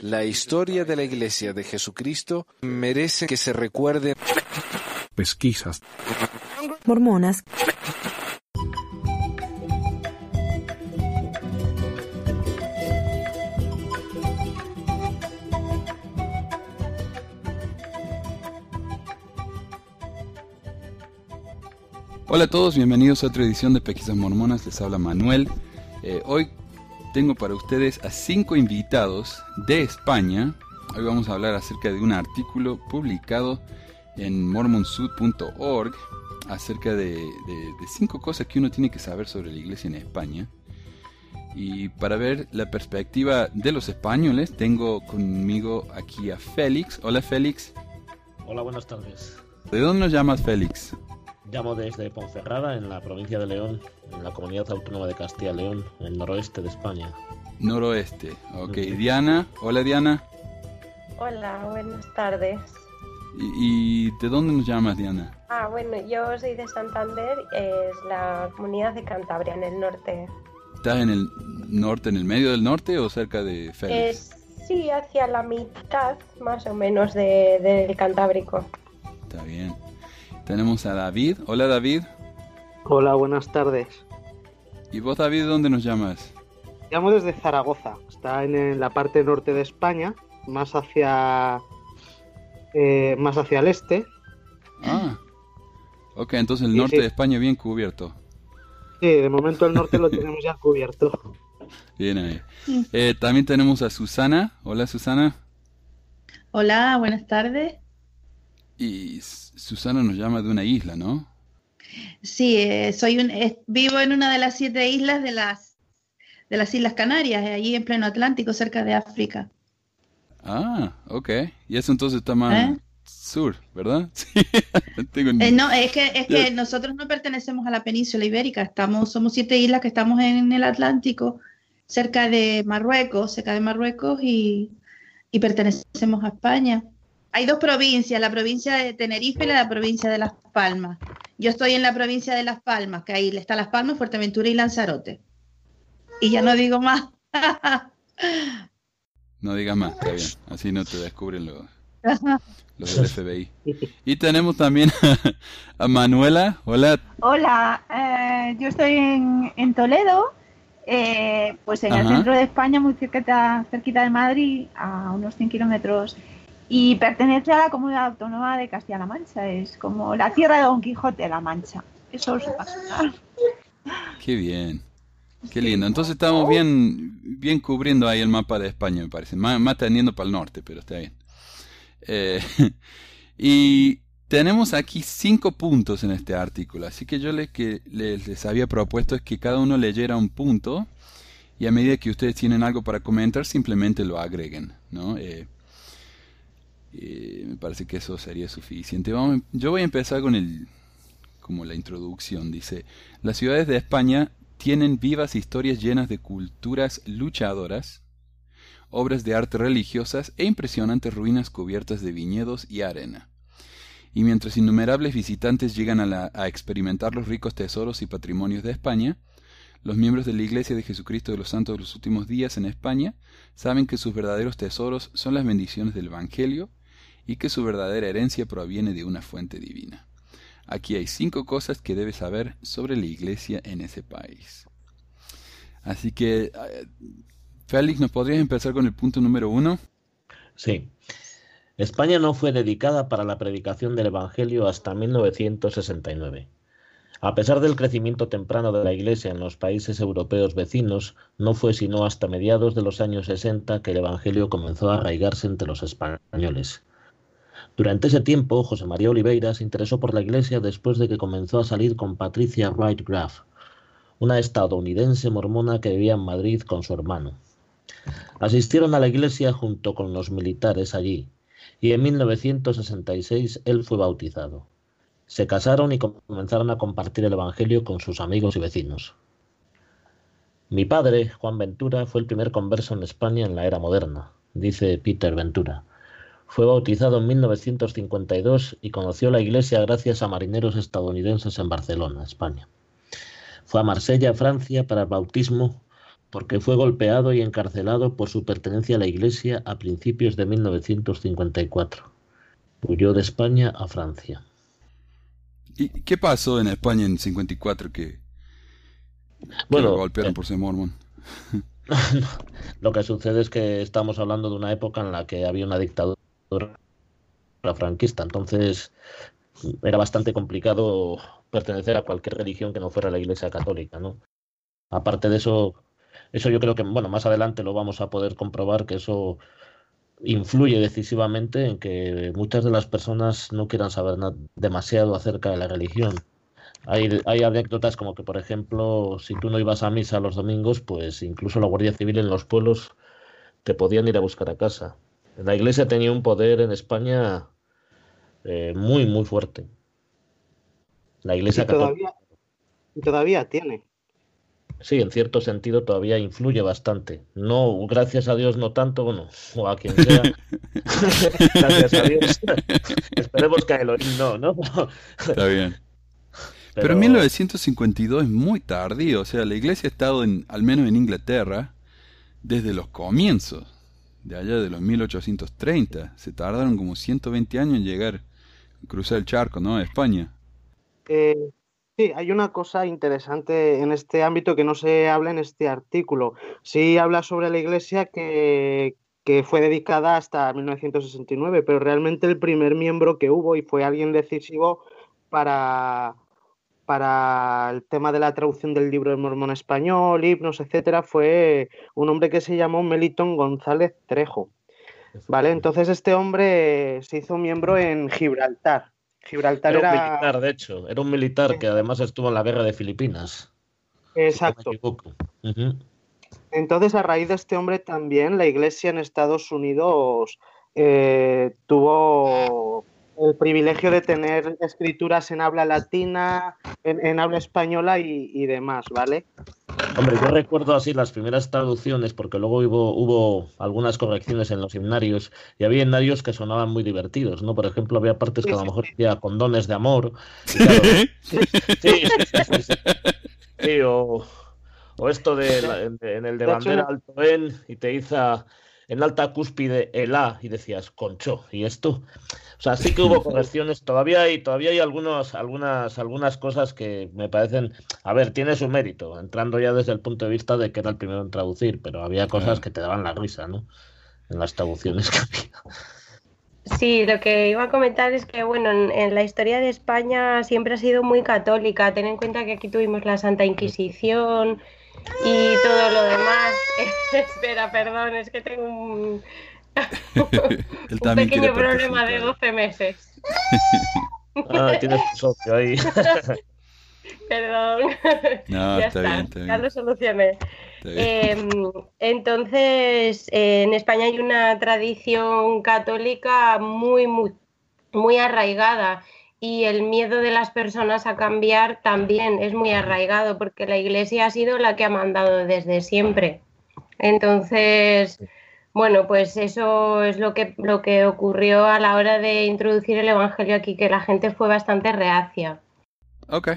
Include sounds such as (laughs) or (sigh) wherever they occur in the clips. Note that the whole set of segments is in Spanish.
La historia de la Iglesia de Jesucristo merece que se recuerde. Pesquisas. Mormonas. Hola a todos, bienvenidos a otra edición de Pesquisas Mormonas, les habla Manuel. Eh, hoy tengo para ustedes a cinco invitados de España. Hoy vamos a hablar acerca de un artículo publicado en mormonsud.org acerca de, de, cinco cosas que uno tiene que saber sobre la iglesia en España. Y para ver la perspectiva de los españoles, tengo conmigo aquí a Félix. Hola Félix. Hola, buenas tardes. ¿De dónde nos llamas Félix? Llamo desde Ponferrada, en la provincia de León, en la comunidad autónoma de Castilla-León, en el noroeste de España. Noroeste, ok. Diana, hola Diana. Hola, buenas tardes. ¿Y, de dónde nos llamas, Diana? Ah, bueno, yo soy de Santander, es la comunidad de Cantabria, en el norte. ¿Estás en el norte, en el medio del norte o cerca de Félix? sí, hacia la mitad, más o menos, del Cantábrico. Está bien. Tenemos a David. Hola David. Hola, buenas tardes. ¿Y vos David dónde nos llamas? Llamo desde Zaragoza. Está en la parte norte de España, más hacia eh, más hacia el este. Ah. Ok, entonces el norte de España bien cubierto. Sí, de momento el norte lo (laughs) tenemos ya cubierto. Bien ahí. Eh, también tenemos a Susana. Hola Susana. Hola, buenas tardes. Y Susana nos llama de una isla, ¿no? Sí, eh, soy un, vivo en una de las siete islas de las, de las Islas Canarias, eh, allí en pleno Atlántico, cerca de África. Ah, ok. Y eso entonces está más ¿Eh? sur, ¿verdad? (laughs) Sí. no, es que, es que nosotros no pertenecemos a la península ibérica, estamos, somos siete islas que estamos en el Atlántico, cerca de Marruecos, cerca de Marruecos y, y pertenecemos a España. Hay dos provincias, la provincia de Tenerife y la provincia de Las Palmas. Yo estoy en la provincia de Las Palmas, que ahí está Las Palmas, Fuerteventura y Lanzarote. Y ya no digo más. (laughs) no digas más, está bien. Así no te descubren los, los del (laughs) FBI. Y tenemos también (laughs) a, Manuela. Hola. Hola, eh, yo estoy en, Toledo, eh, pues en el centro de España, muy cerquita, cerquita de Madrid, a unos 100 kilómetros y pertenece a la comunidad autónoma de Castilla-La Mancha. Es como la tierra de Don Quijote de la Mancha. Eso es pasa. Qué bien. Qué lindo. Entonces estamos bien, bien cubriendo ahí el mapa de España, me parece. Más, tendiendo para el norte, pero está bien. Eh, (laughs) y tenemos aquí cinco puntos en este artículo. Así que yo les, que les, había propuesto es que cada uno leyera un punto y a medida que ustedes tienen algo para comentar, simplemente lo agreguen. ¿no? Eh, eh, me parece que eso sería suficiente. Yo voy a empezar con el, como la introducción. Dice, las ciudades de España tienen vivas historias llenas de culturas luchadoras, obras de arte religiosas e impresionantes ruinas cubiertas de viñedos y arena. Y mientras innumerables visitantes llegan a, a experimentar los ricos tesoros y patrimonios de España, los miembros de la Iglesia de Jesucristo de los Santos de los Últimos Días en España saben que sus verdaderos tesoros son las bendiciones del Evangelio y que su verdadera herencia proviene de una fuente divina. Aquí hay cinco cosas que debes saber sobre la iglesia en ese país. Así que, eh, Félix, ¿nos podrías empezar con el punto número uno? Sí. España no fue dedicada para la predicación del Evangelio hasta 1969. A pesar del crecimiento temprano de la Iglesia en los países europeos vecinos, no fue sino hasta mediados de los años 60 que el Evangelio comenzó a arraigarse entre los españoles. Durante ese tiempo, José María Oliveira se interesó por la iglesia después de que comenzó a salir con Patricia Wright Graff, una estadounidense mormona que vivía en Madrid con su hermano. Asistieron a la iglesia junto con los militares allí, y en 1966 él fue bautizado. Se casaron y comenzaron a compartir el Evangelio con sus amigos y vecinos. Mi padre, Juan Ventura, fue el primer converso en España en la era moderna, dice Peter Ventura. Fue bautizado en 1952 y conoció la iglesia gracias a marineros estadounidenses en Barcelona, España. Fue a Marsella, Francia, para el bautismo porque fue golpeado y encarcelado por su pertenencia a la Iglesia a principios de 1954. Huyó de España a Francia. ¿Y qué pasó en España en 54 que, bueno, lo golpearon eh, por ser mormón? (laughs) lo que sucede es que estamos hablando de una época en la que había una dictadura franquista, entonces era bastante complicado pertenecer a cualquier religión que no fuera la Iglesia Católica, ¿no? Aparte de eso, eso yo creo que, bueno, más adelante lo vamos a poder comprobar que eso influye decisivamente en que muchas de las personas no quieran saber demasiado acerca de la religión. Hay, hay, anécdotas como que, por ejemplo, si tú no ibas a misa los domingos, pues incluso la Guardia Civil en los pueblos te podían ir a buscar a casa. La Iglesia tenía un poder en España eh, muy, muy fuerte. La Iglesia y todavía, todavía tiene. Sí, en cierto sentido todavía influye bastante. No, gracias a Dios no tanto, bueno, (laughs) o a quien sea. (laughs) gracias a Dios. (laughs) Esperemos que a Elohim no, ¿no? Está bien. Pero... Pero en 1952 es muy tardío, o sea, la iglesia ha estado, en, al menos en Inglaterra, desde los comienzos, de allá de los 1830. Se tardaron como 120 años en llegar, cruzar el charco, ¿no? A España. Eh, sí, hay una cosa interesante en este ámbito que no se habla en este artículo. Sí habla sobre la iglesia que, que fue dedicada hasta 1969, pero realmente el primer miembro que hubo y fue alguien decisivo para, para el tema de la traducción del libro de Mormón español, himnos, etcétera, fue un hombre que se llamó Melitón González Trejo. ¿Vale? Entonces este hombre se hizo miembro en Gibraltar. Gibraltar era, un militar, de hecho, era un militar que además estuvo en la guerra de Filipinas. Exacto. Entonces, a raíz de este hombre también la iglesia en Estados Unidos eh, tuvo el privilegio de tener escrituras en habla latina, en, habla española y, demás, ¿vale? Hombre, yo recuerdo así las primeras traducciones, porque luego hubo, hubo algunas correcciones en los himnarios, y había himnarios que sonaban muy divertidos, ¿no? Por ejemplo, había partes que a lo mejor decía condones de amor. (laughs) sí, sí, sí, sí, o, esto de, en, el de bandera alto en, y te hizo en alta cúspide el A, y decías concho, ¿y esto? O sea, sí que hubo (laughs) correcciones, todavía hay, todavía hay algunos, algunas, algunas cosas que me parecen, a ver, tiene su mérito, entrando ya desde el punto de vista de que era el primero en traducir, pero había cosas que te daban la risa, ¿no? En las traducciones que había. Sí, lo que iba a comentar es que, bueno, en, la historia de España siempre ha sido muy católica. Ten en cuenta que aquí tuvimos la Santa Inquisición y todo lo demás. (laughs) Espera, perdón, es que tengo un, (laughs) un pequeño problema de 12 meses. (laughs) ah, tienes tu socio ahí. Perdón. No, ya está, Bien, Ya lo solucioné. Em, entonces, eh, en España hay una tradición católica muy, muy, muy arraigada y el miedo de las personas a cambiar también es muy arraigado porque la Iglesia ha sido la que ha mandado desde siempre. Entonces, bueno, pues eso es lo que, lo que ocurrió a la hora de introducir el Evangelio aquí, que la gente fue bastante reacia. Ok.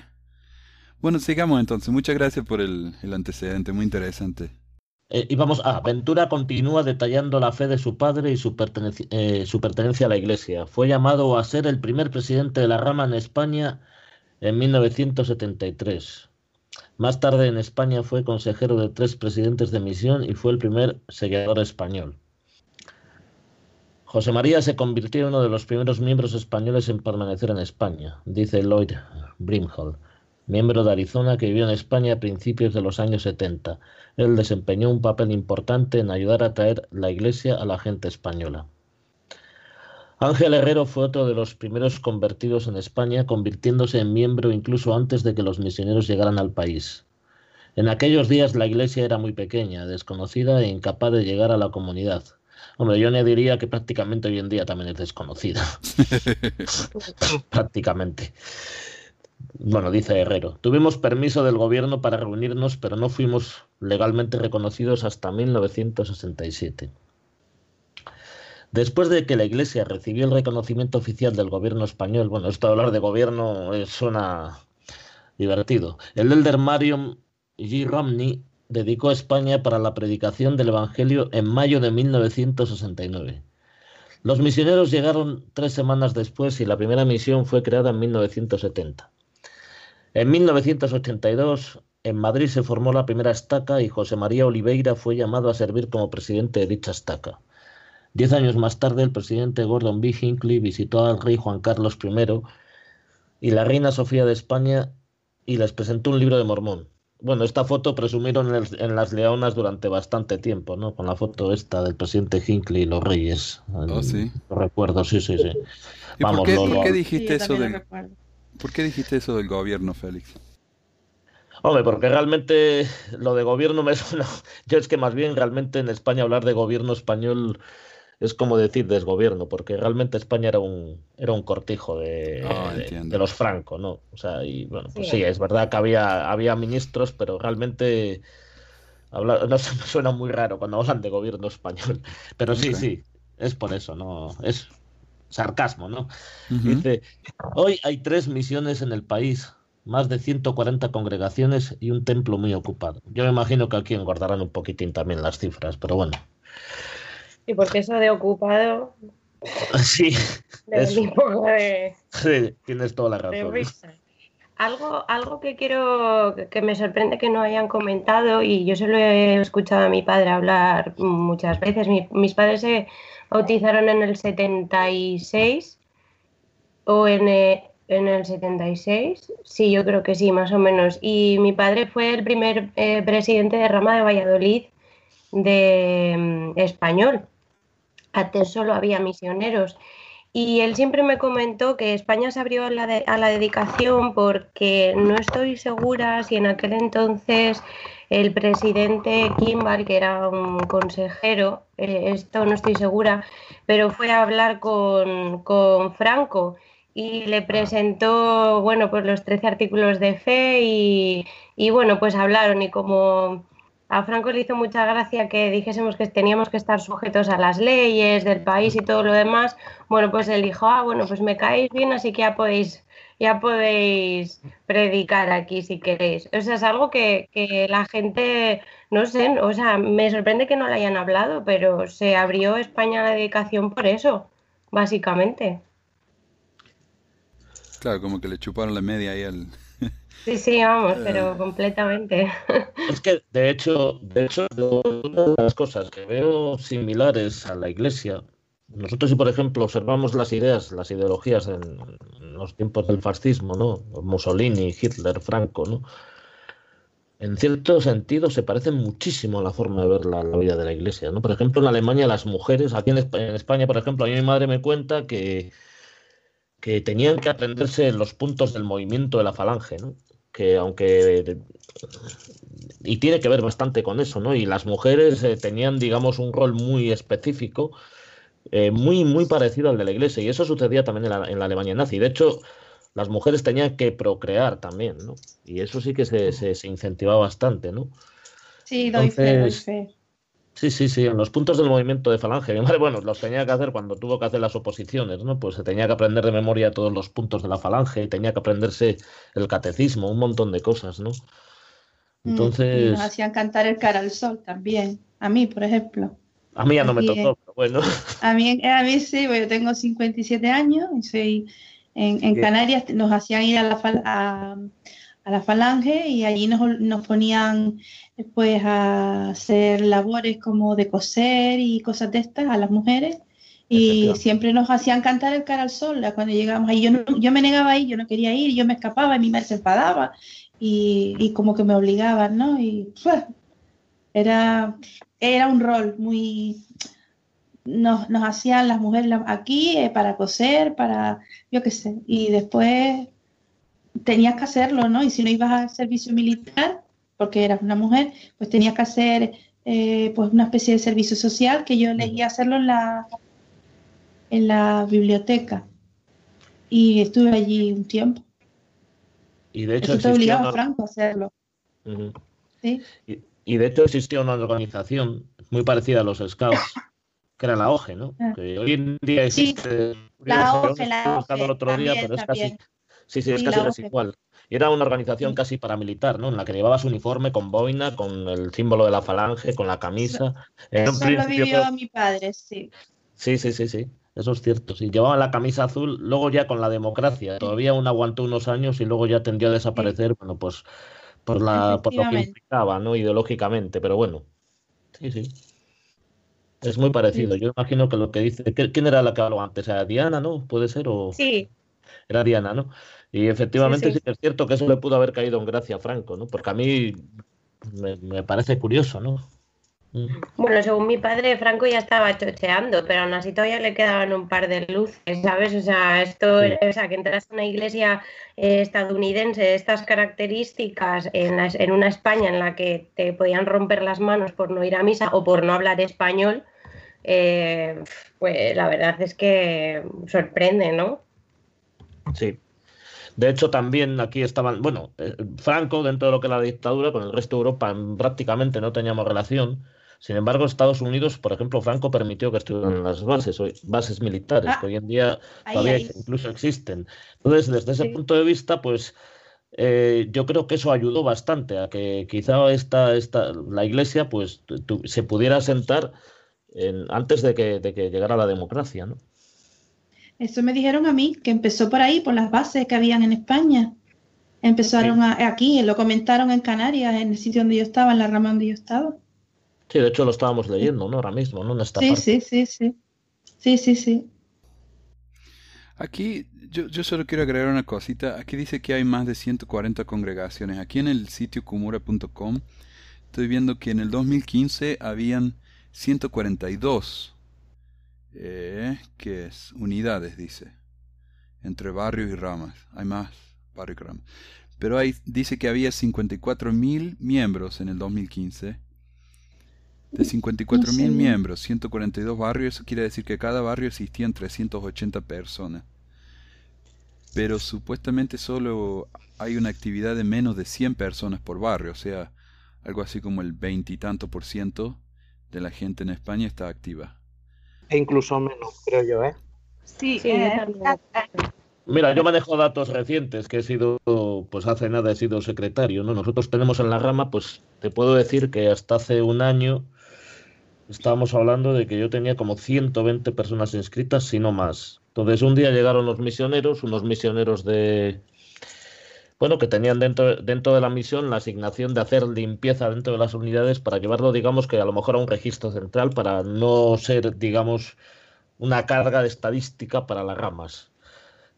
Bueno, sigamos entonces. Muchas gracias por el, antecedente, muy interesante. Eh, y vamos, a Ventura continúa detallando la fe de su padre y su, eh, su pertenencia a la Iglesia. Fue llamado a ser el primer presidente de la rama en España en 1973. Más tarde en España fue consejero de tres presidentes de misión y fue el primer seguidor español. José María se convirtió en uno de los primeros miembros españoles en permanecer en España, dice Lloyd Brimhall, miembro de Arizona que vivió en España a principios de los años 70. Él desempeñó un papel importante en ayudar a traer la Iglesia a la gente española. Ángel Herrero fue otro de los primeros convertidos en España, convirtiéndose en miembro incluso antes de que los misioneros llegaran al país. En aquellos días la iglesia era muy pequeña, desconocida e incapaz de llegar a la comunidad. Hombre, yo le diría que prácticamente hoy en día también es desconocida. (laughs) (laughs) prácticamente. Bueno, dice Herrero, tuvimos permiso del gobierno para reunirnos, pero no fuimos legalmente reconocidos hasta 1967. Después de que la Iglesia recibió el reconocimiento oficial del gobierno español, bueno, esto de hablar de gobierno suena divertido. El elder Marion G. Romney dedicó España para la predicación del Evangelio en mayo de 1969. Los misioneros llegaron tres semanas después y la primera misión fue creada en 1970. En 1982, en Madrid se formó la primera estaca y José María Oliveira fue llamado a servir como presidente de dicha estaca. Diez años más tarde, el presidente Gordon B. Hinckley visitó al rey Juan Carlos I y la reina Sofía de España y les presentó un libro de Mormón. Bueno, esta foto presumieron en, las Leonas durante bastante tiempo, ¿no? Con la foto esta del presidente Hinckley y los reyes. Oh, sí. Lo recuerdo, sí, sí, sí. Vamos, por, qué, ¿por, qué, dijiste eso del, ¿Por qué dijiste eso del gobierno, Félix? Hombre, porque realmente lo de gobierno me (laughs) suena. Yo es que más bien realmente en España hablar de gobierno español es como decir desgobierno, porque realmente España era un, era un cortijo de, ah, de, los francos, ¿no? O sea, y bueno, pues sí, es verdad que había, había ministros, pero realmente no se (laughs) me suena muy raro cuando hablan de gobierno español. (laughs) Pero sí, sí, es por eso, ¿no? Es sarcasmo, ¿no? Dice, hoy hay tres misiones en el país, más de 140 congregaciones y un templo muy ocupado. Yo me imagino que aquí engordarán un poquitín también las cifras, pero bueno. Y porque eso de ocupado. (laughs) Sí. (laughs) De (laughs) Sí, tienes toda la razón. Algo, algo que quiero, que me sorprende que no hayan comentado, y yo se lo he escuchado a mi padre hablar muchas veces. mis padres se bautizaron en el 76 o en, eh, en el 76, sí, yo creo que sí, más o menos. Y mi padre fue el primer eh, presidente de rama de Valladolid de mm, español antes solo había misioneros. Y él siempre me comentó que España se abrió a la, a la dedicación porque no estoy segura si en aquel entonces el presidente Kimball, que era un consejero, eh, esto no estoy segura, pero fue a hablar con, con, Franco y le presentó, bueno, pues los 13 artículos de fe y, y bueno, pues hablaron y como a Franco le hizo mucha gracia que dijésemos que teníamos que estar sujetos a las leyes del país y todo lo demás. Bueno, pues él dijo, ah, bueno, pues me caéis bien, así que ya podéis, ya podéis predicar aquí si queréis. O sea, es algo que, la gente, no sé, o sea, me sorprende que no le hayan hablado, pero se abrió España a la dedicación por eso, básicamente. Claro, como que le chuparon la media ahí al, Sí, sí, vamos, pero eh. completamente. (laughs) Es que, de hecho, de hecho, una de las cosas que veo similares a la Iglesia, nosotros si por ejemplo observamos las ideas, las ideologías en, los tiempos del fascismo, ¿no? Mussolini, Hitler, Franco, ¿no? En cierto sentido se parecen muchísimo a la forma de ver la, vida de la Iglesia, ¿no? Por ejemplo, en Alemania las mujeres, aquí en España, por ejemplo, a mí mi madre me cuenta que que tenían que aprenderse los puntos del movimiento de la falange, ¿no? Que aunque y tiene que ver bastante con eso, ¿no? Y las mujeres eh, tenían, digamos, un rol muy específico, eh, muy, muy parecido al de la iglesia, y eso sucedía también en la, en la, Alemania nazi. De hecho, las mujeres tenían que procrear también, ¿no? Y eso sí que se, se, incentivaba bastante, ¿no? Sí, doy fe, doy fe. Sí, sí, sí, en los puntos del movimiento de falange. (laughs) Mi madre, bueno, los tenía que hacer cuando tuvo que hacer las oposiciones, ¿no? Pues se tenía que aprender de memoria todos los puntos de la falange, tenía que aprenderse el catecismo, un montón de cosas, ¿no? Mm, Entonces. nos hacían cantar el cara al sol también. A mí, por ejemplo. A mí ya no me tocó, pero bueno. A mí, a mí sí, yo tengo 57 años y soy. En, en Canarias nos hacían ir a la, a, a la falange y allí nos, nos ponían después a hacer labores como de coser y cosas de estas a las mujeres. Y siempre nos hacían cantar el cara al sol cuando llegábamos ahí. Yo, yo me negaba ahí, yo no quería ir, yo me escapaba y mi madre se enfadaba y, y como que me obligaban, ¿no? Y era, era un rol muy... Nos, nos hacían las mujeres aquí eh, para coser, para, yo qué sé, y después tenías que hacerlo, ¿no? Y si no ibas al servicio militar, porque eras una mujer, pues tenías que hacer eh, pues una especie de servicio social que yo elegí hacerlo en la, en la biblioteca. Y estuve allí un tiempo. Y de hecho te obligaba a Franco a hacerlo. ¿Sí? Y, de hecho existía una organización muy parecida a los Scouts, que era la OGE, ¿no? Ah. Que hoy en día existe. la OGE, la OGE, el otro día, pero es casi Sí, sí, es casi igual. Era una organización casi paramilitar, ¿no? En la que llevabas uniforme con boina, con el símbolo de la falange, con la camisa. Eso lo vivió mi padre, sí. Sí, sí, sí, sí. Eso es cierto. Sí, llevaban la camisa azul, luego ya con la democracia. Todavía uno aguantó unos años y luego ya tendió a desaparecer, bueno, pues por, la, por lo que implicaba, ¿no? Ideológicamente, pero bueno. Sí, sí. Es muy parecido. Yo imagino que lo que dice. ¿Quién era la que habló antes? ¿Era Diana, no? ¿Puede ser? O... Sí. Era Diana, ¿no? Y efectivamente sí, es cierto que eso le pudo haber caído en gracia a Franco, ¿no? Porque a mí me, parece curioso, ¿no? Mm. Bueno, según mi padre, Franco ya estaba chocheando, pero aún así todavía le quedaban un par de luces, ¿sabes? O sea, esto, o sea, que entras a una iglesia eh, estadounidense de estas características en, en una España en la que te podían romper las manos por no ir a misa o por no hablar español, eh, pues la verdad es que sorprende, ¿no? Sí. De hecho, también aquí estaban, bueno, eh, Franco, dentro de lo que era la dictadura, con el resto de Europa prácticamente no teníamos relación. Sin embargo, Estados Unidos, por ejemplo, Franco permitió que estuvieran en las bases, bases militares, que hoy en día todavía incluso existen. Entonces, desde ese punto de vista, pues eh, yo creo que eso ayudó bastante a que quizá esta, esta, la Iglesia pues se pudiera sentar antes de que, de que llegara la democracia, ¿no? Eso me dijeron a mí, que empezó por ahí, por las bases que habían en España. Empezaron aquí, lo comentaron en Canarias, en el sitio donde yo estaba, en la rama donde yo estaba. Sí, de hecho lo estábamos leyendo, ¿no? Ahora mismo, ¿no? En esta sí, sí, sí, sí. Sí, sí, sí. Aquí yo, yo, solo quiero agregar una cosita. Aquí dice que hay más de 140 congregaciones. Aquí en el sitio kumura.com estoy viendo que en el 2015 habían 142 eh, que es unidades, dice, entre barrios y ramas. Hay más barrios y ramas. Pero hay, dice que había 54.000 miembros en el 2015. De 54.000 mil miembros, 142 barrios, eso quiere decir que cada barrio existían 380 personas. Pero supuestamente solo hay una actividad de menos de 100 personas por barrio, o sea, algo así como el veintitanto por ciento de la gente en España está activa. E incluso menos, creo yo, ¿eh? Sí, eh, Mira, yo manejo datos recientes, que he sido, pues hace nada he sido secretario, ¿no? Nosotros tenemos en la rama, pues te puedo decir que hasta hace un año estábamos hablando de que yo tenía como 120 personas inscritas, si no más. Entonces un día llegaron los misioneros, unos misioneros de, bueno, que tenían dentro, dentro de la misión la asignación de hacer limpieza dentro de las unidades para llevarlo, digamos, que a lo mejor a un registro central para no ser, digamos, una carga de estadística para las ramas.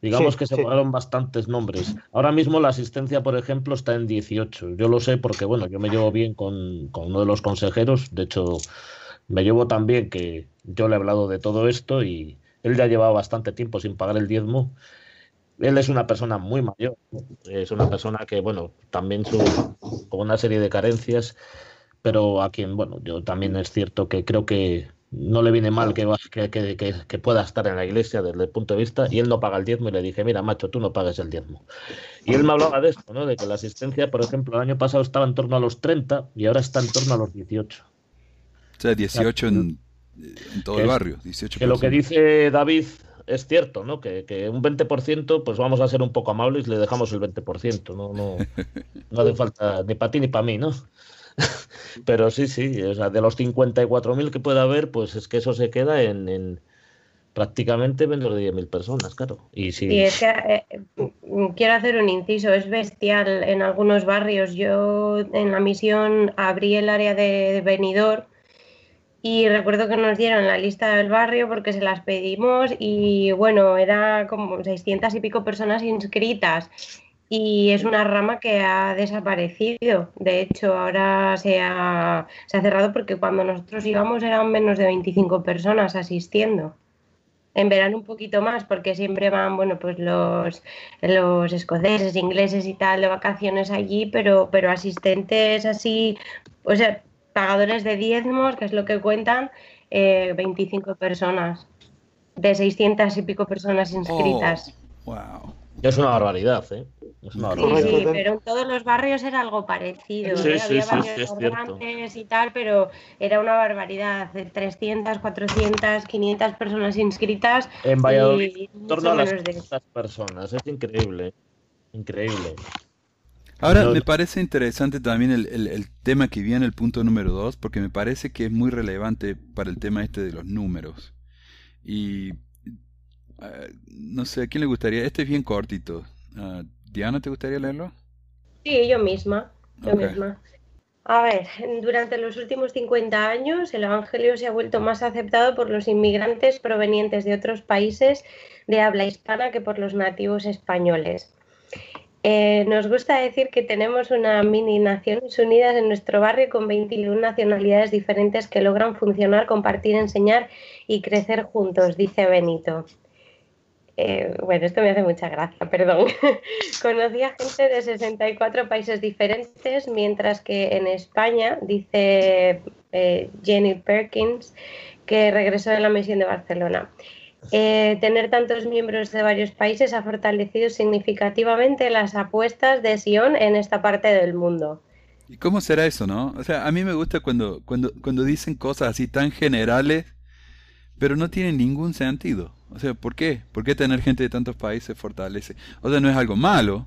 Digamos que se pagaron bastantes nombres. Ahora mismo la asistencia, por ejemplo, está en 18. Yo lo sé porque, bueno, yo me llevo bien con, con uno de los consejeros. De hecho, me llevo también que yo le he hablado de todo esto y él ya llevaba bastante tiempo sin pagar el diezmo él es una persona muy mayor, es una persona que, bueno, también su, con una serie de carencias, pero a quien, bueno, yo también es cierto que creo que no le viene mal que, que, que, pueda estar en la iglesia desde el punto de vista, y él no paga el diezmo, y le dije, mira, macho, tú no pagues el diezmo. Y él me hablaba de esto, ¿no? De que la asistencia, por ejemplo, el año pasado estaba en torno a los 30 y ahora está en torno a los 18. O sea, 18 en, en todo el barrio. 18 que lo que dice David es cierto, ¿no? Que, que, un 20%, pues vamos a ser un poco amables y le dejamos el 20%, ¿no? No, no hace falta ni para ti ni para mí, ¿no? (laughs) Pero sí, sí, o sea, de los 54.000 que pueda haber, pues es que eso se queda en, en prácticamente menos de 10.000 personas, claro. Y, sí. es que eh, quiero hacer un inciso, es bestial en algunos barrios. Yo en la misión abrí el área de, de y recuerdo que nos dieron la lista del barrio porque se las pedimos y bueno, era como 600 y pico personas inscritas y es una rama que ha desaparecido. De hecho, ahora se ha, se ha cerrado porque cuando nosotros íbamos eran menos de 25 personas asistiendo. En verano un poquito más porque siempre van, bueno, pues los, los escoceses, ingleses y tal de vacaciones allí, pero, pero asistentes así, o sea, pagadores de diezmos, que es lo que cuentan, 25 eh, personas, de 600 y pico personas inscritas. Oh, wow. Es una barbaridad, ¿eh? Es una barbaridad. Sí, sí, pero en todos los barrios era algo parecido. Sí, ¿eh? sí, Había sí, barrios y tal, pero era una barbaridad. 300, 400, 500 personas inscritas. En Valladolid, en torno a las 500 personas. Es increíble. Increíble. Ahora me parece interesante también el, el, tema que viene, el punto número dos, porque me parece que es muy relevante para el tema este de los números. Y eh, no sé, ¿a quién le gustaría? Este es bien cortito. Uh, Diana, ¿te gustaría leerlo? Sí, yo misma. Yo misma. A ver, durante los últimos 50 años el Evangelio se ha vuelto más aceptado por los inmigrantes provenientes de otros países de habla hispana que por los nativos españoles. Eh, nos gusta decir que tenemos una mini Naciones Unidas en nuestro barrio con 21 nacionalidades diferentes que logran funcionar, compartir, enseñar y crecer juntos, dice Benito. Eh, bueno, esto me hace mucha gracia, perdón. (laughs) Conocí a gente de 64 países diferentes, mientras que en España, dice eh, Jenny Perkins, que regresó de la misión de Barcelona. Eh, tener tantos miembros de varios países ha fortalecido significativamente las apuestas de Sion en esta parte del mundo. ¿Y cómo será eso, no? O sea, a mí me gusta cuando, cuando, cuando dicen cosas así tan generales, pero no tienen ningún sentido. O sea, ¿por qué? ¿Por qué tener gente de tantos países fortalece? O sea, no es algo malo.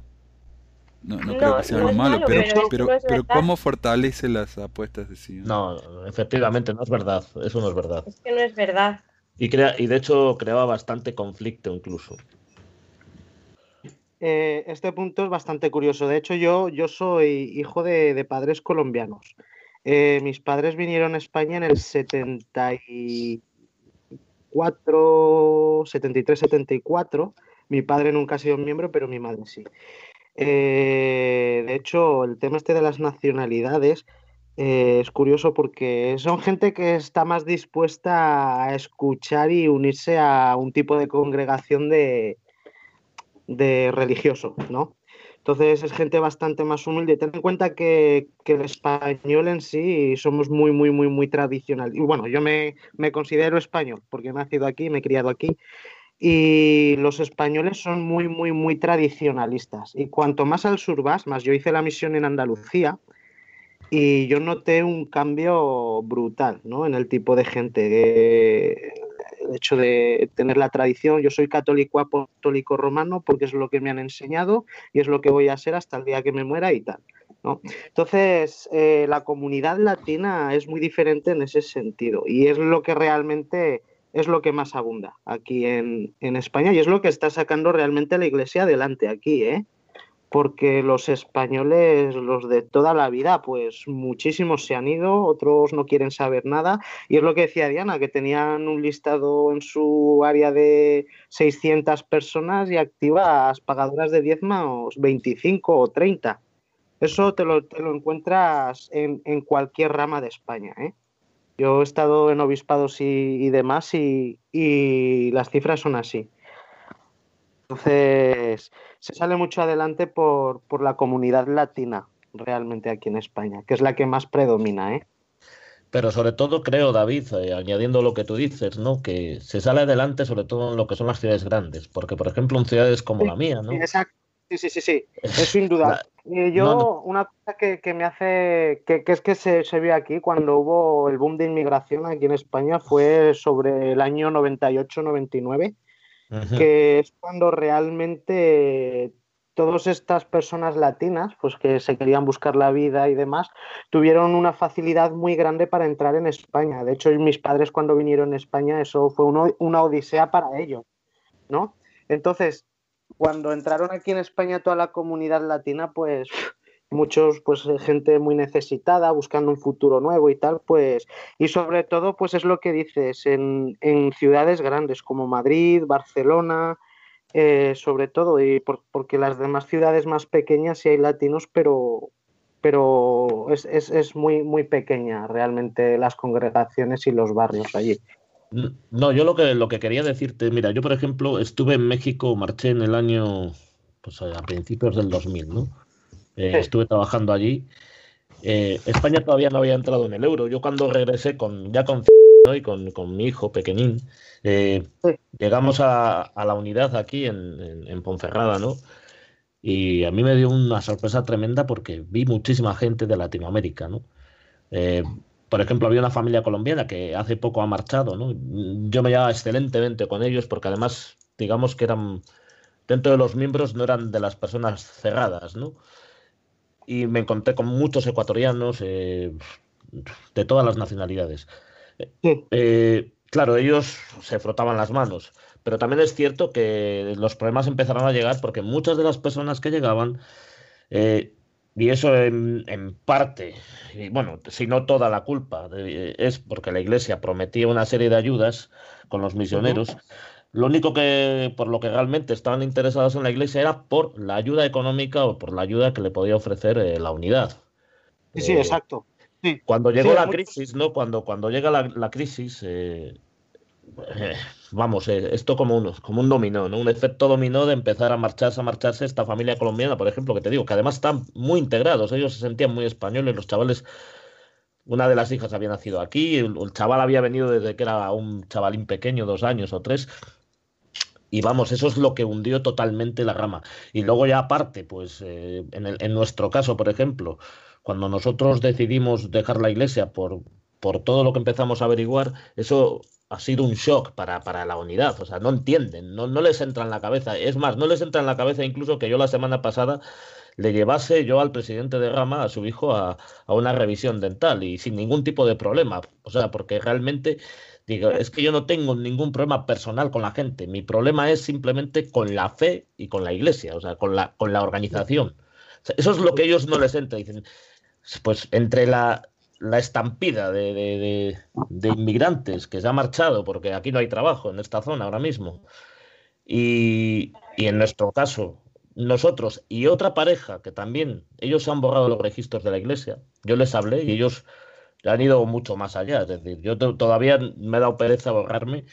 No, no, creo que sea algo malo, pero, pero, pero, ¿cómo fortalece las apuestas de Sion? No, efectivamente, no es verdad. Eso no es verdad. Es que no es verdad. Y, crea, y de hecho creaba bastante conflicto incluso. Eh, este punto es bastante curioso. De hecho, yo, yo soy hijo de, padres colombianos. Eh, mis padres vinieron a España en el 74, 73, 74. Mi padre nunca ha sido miembro, pero mi madre sí. Eh, de hecho, el tema este de las nacionalidades eh, es curioso porque son gente que está más dispuesta a escuchar y unirse a un tipo de congregación de, de religioso, ¿no? Entonces es gente bastante más humilde. Ten en cuenta que, el español en sí somos muy, muy, muy, muy tradicional. Y bueno, yo me, me, considero español porque he nacido aquí, me he criado aquí. Y los españoles son muy, muy, muy tradicionalistas. Y cuanto más al sur vas, más yo hice la misión en Andalucía, y yo noté un cambio brutal ¿no? en el tipo de gente. el hecho de tener la tradición, yo soy católico apostólico romano porque es lo que me han enseñado y es lo que voy a ser hasta el día que me muera y tal. ¿no? Entonces, eh, la comunidad latina es muy diferente en ese sentido y es lo que realmente es lo que más abunda aquí en, en España y es lo que está sacando realmente la iglesia adelante aquí, ¿eh? Porque los españoles, los de toda la vida, pues muchísimos se han ido, otros no quieren saber nada. Y es lo que decía Diana, que tenían un listado en su área de 600 personas y activas pagadoras de diezmos 25 o 30. Eso te lo, te lo encuentras en, en, cualquier rama de España. ¿eh? Yo he estado en obispados y, y demás y, y las cifras son así. Entonces, se sale mucho adelante por, por, la comunidad latina, realmente aquí en España, que es la que más predomina, ¿eh? Pero sobre todo creo, David, eh, añadiendo lo que tú dices, ¿no? Que se sale adelante sobre todo en lo que son las ciudades grandes, porque por ejemplo en ciudades como la mía, ¿no? Exacto. Sí, sí, sí, sí, (laughs) es sin duda. Y yo, una cosa que, que, me hace, que, que es que se, se vio aquí cuando hubo el boom de inmigración aquí en España fue sobre el año 98-99 que es cuando realmente todas estas personas latinas, pues que se querían buscar la vida y demás, tuvieron una facilidad muy grande para entrar en España. De hecho, mis padres cuando vinieron a España, eso fue una odisea para ellos, ¿no? Entonces, cuando entraron aquí en España toda la comunidad latina, pues muchos pues eh, gente muy necesitada buscando un futuro nuevo y tal pues y sobre todo pues es lo que dices en, en ciudades grandes como Madrid Barcelona eh, sobre todo y porque las demás ciudades más pequeñas sí hay latinos pero pero es, es, es muy muy pequeña realmente las congregaciones y los barrios allí. No yo lo que lo que quería decirte mira yo por ejemplo estuve en México marché en el año pues a principios del 2000 no eh, estuve trabajando allí. Eh, España todavía no había entrado en el euro. Yo cuando regresé con ya con y con, mi hijo pequeñín, eh, llegamos a, la unidad aquí en, Ponferrada, ¿no? Y a mí me dio una sorpresa tremenda porque vi muchísima gente de Latinoamérica, ¿no? por ejemplo, había una familia colombiana que hace poco ha marchado, ¿no? Yo me llevaba excelentemente con ellos porque además, digamos que eran dentro de los miembros no eran de las personas cerradas, ¿no? Y me encontré con muchos ecuatorianos eh, de todas las nacionalidades. Eh, claro, ellos se frotaban las manos, pero también es cierto que los problemas empezaron a llegar porque muchas de las personas que llegaban, eh, y eso en, parte, y bueno, si no toda la culpa, es porque la Iglesia prometía una serie de ayudas con los misioneros. Lo único que por lo que realmente estaban interesados en la Iglesia era por la ayuda económica o por la ayuda que le podía ofrecer eh, la unidad. Sí, sí, exacto. Cuando llegó la crisis, ¿no? Cuando, cuando llega la, crisis, eh, eh, vamos, eh, esto como un, como un dominó, ¿no? Un efecto dominó de empezar a marcharse, a marcharse esta familia colombiana, por ejemplo, que te digo, que además están muy integrados, ellos se sentían muy españoles, los chavales, una de las hijas había nacido aquí, el, chaval había venido desde que era un chavalín pequeño, dos años o tres, y vamos, eso es lo que hundió totalmente la rama. Y luego ya aparte, pues en, en nuestro caso, por ejemplo, cuando nosotros decidimos dejar la iglesia por, por todo lo que empezamos a averiguar, eso ha sido un shock para, para la unidad. O sea, no entienden, no, no les entra en la cabeza. Es más, no les entra en la cabeza incluso que yo la semana pasada le llevase yo al presidente de Rama, a su hijo, a, a, una revisión dental y sin ningún tipo de problema. O sea, porque realmente digo, es que yo no tengo ningún problema personal con la gente. Mi problema es simplemente con la fe y con la iglesia, o sea, con la, con la organización. eso es lo que ellos no les entra. Dicen, pues entre la, estampida de, inmigrantes que se ha marchado, porque aquí no hay trabajo en esta zona ahora mismo, y, en nuestro caso, nosotros y otra pareja que también, ellos han borrado los registros de la iglesia, yo les hablé y ellos han ido mucho más allá, es decir, yo todavía me he dado pereza borrarme,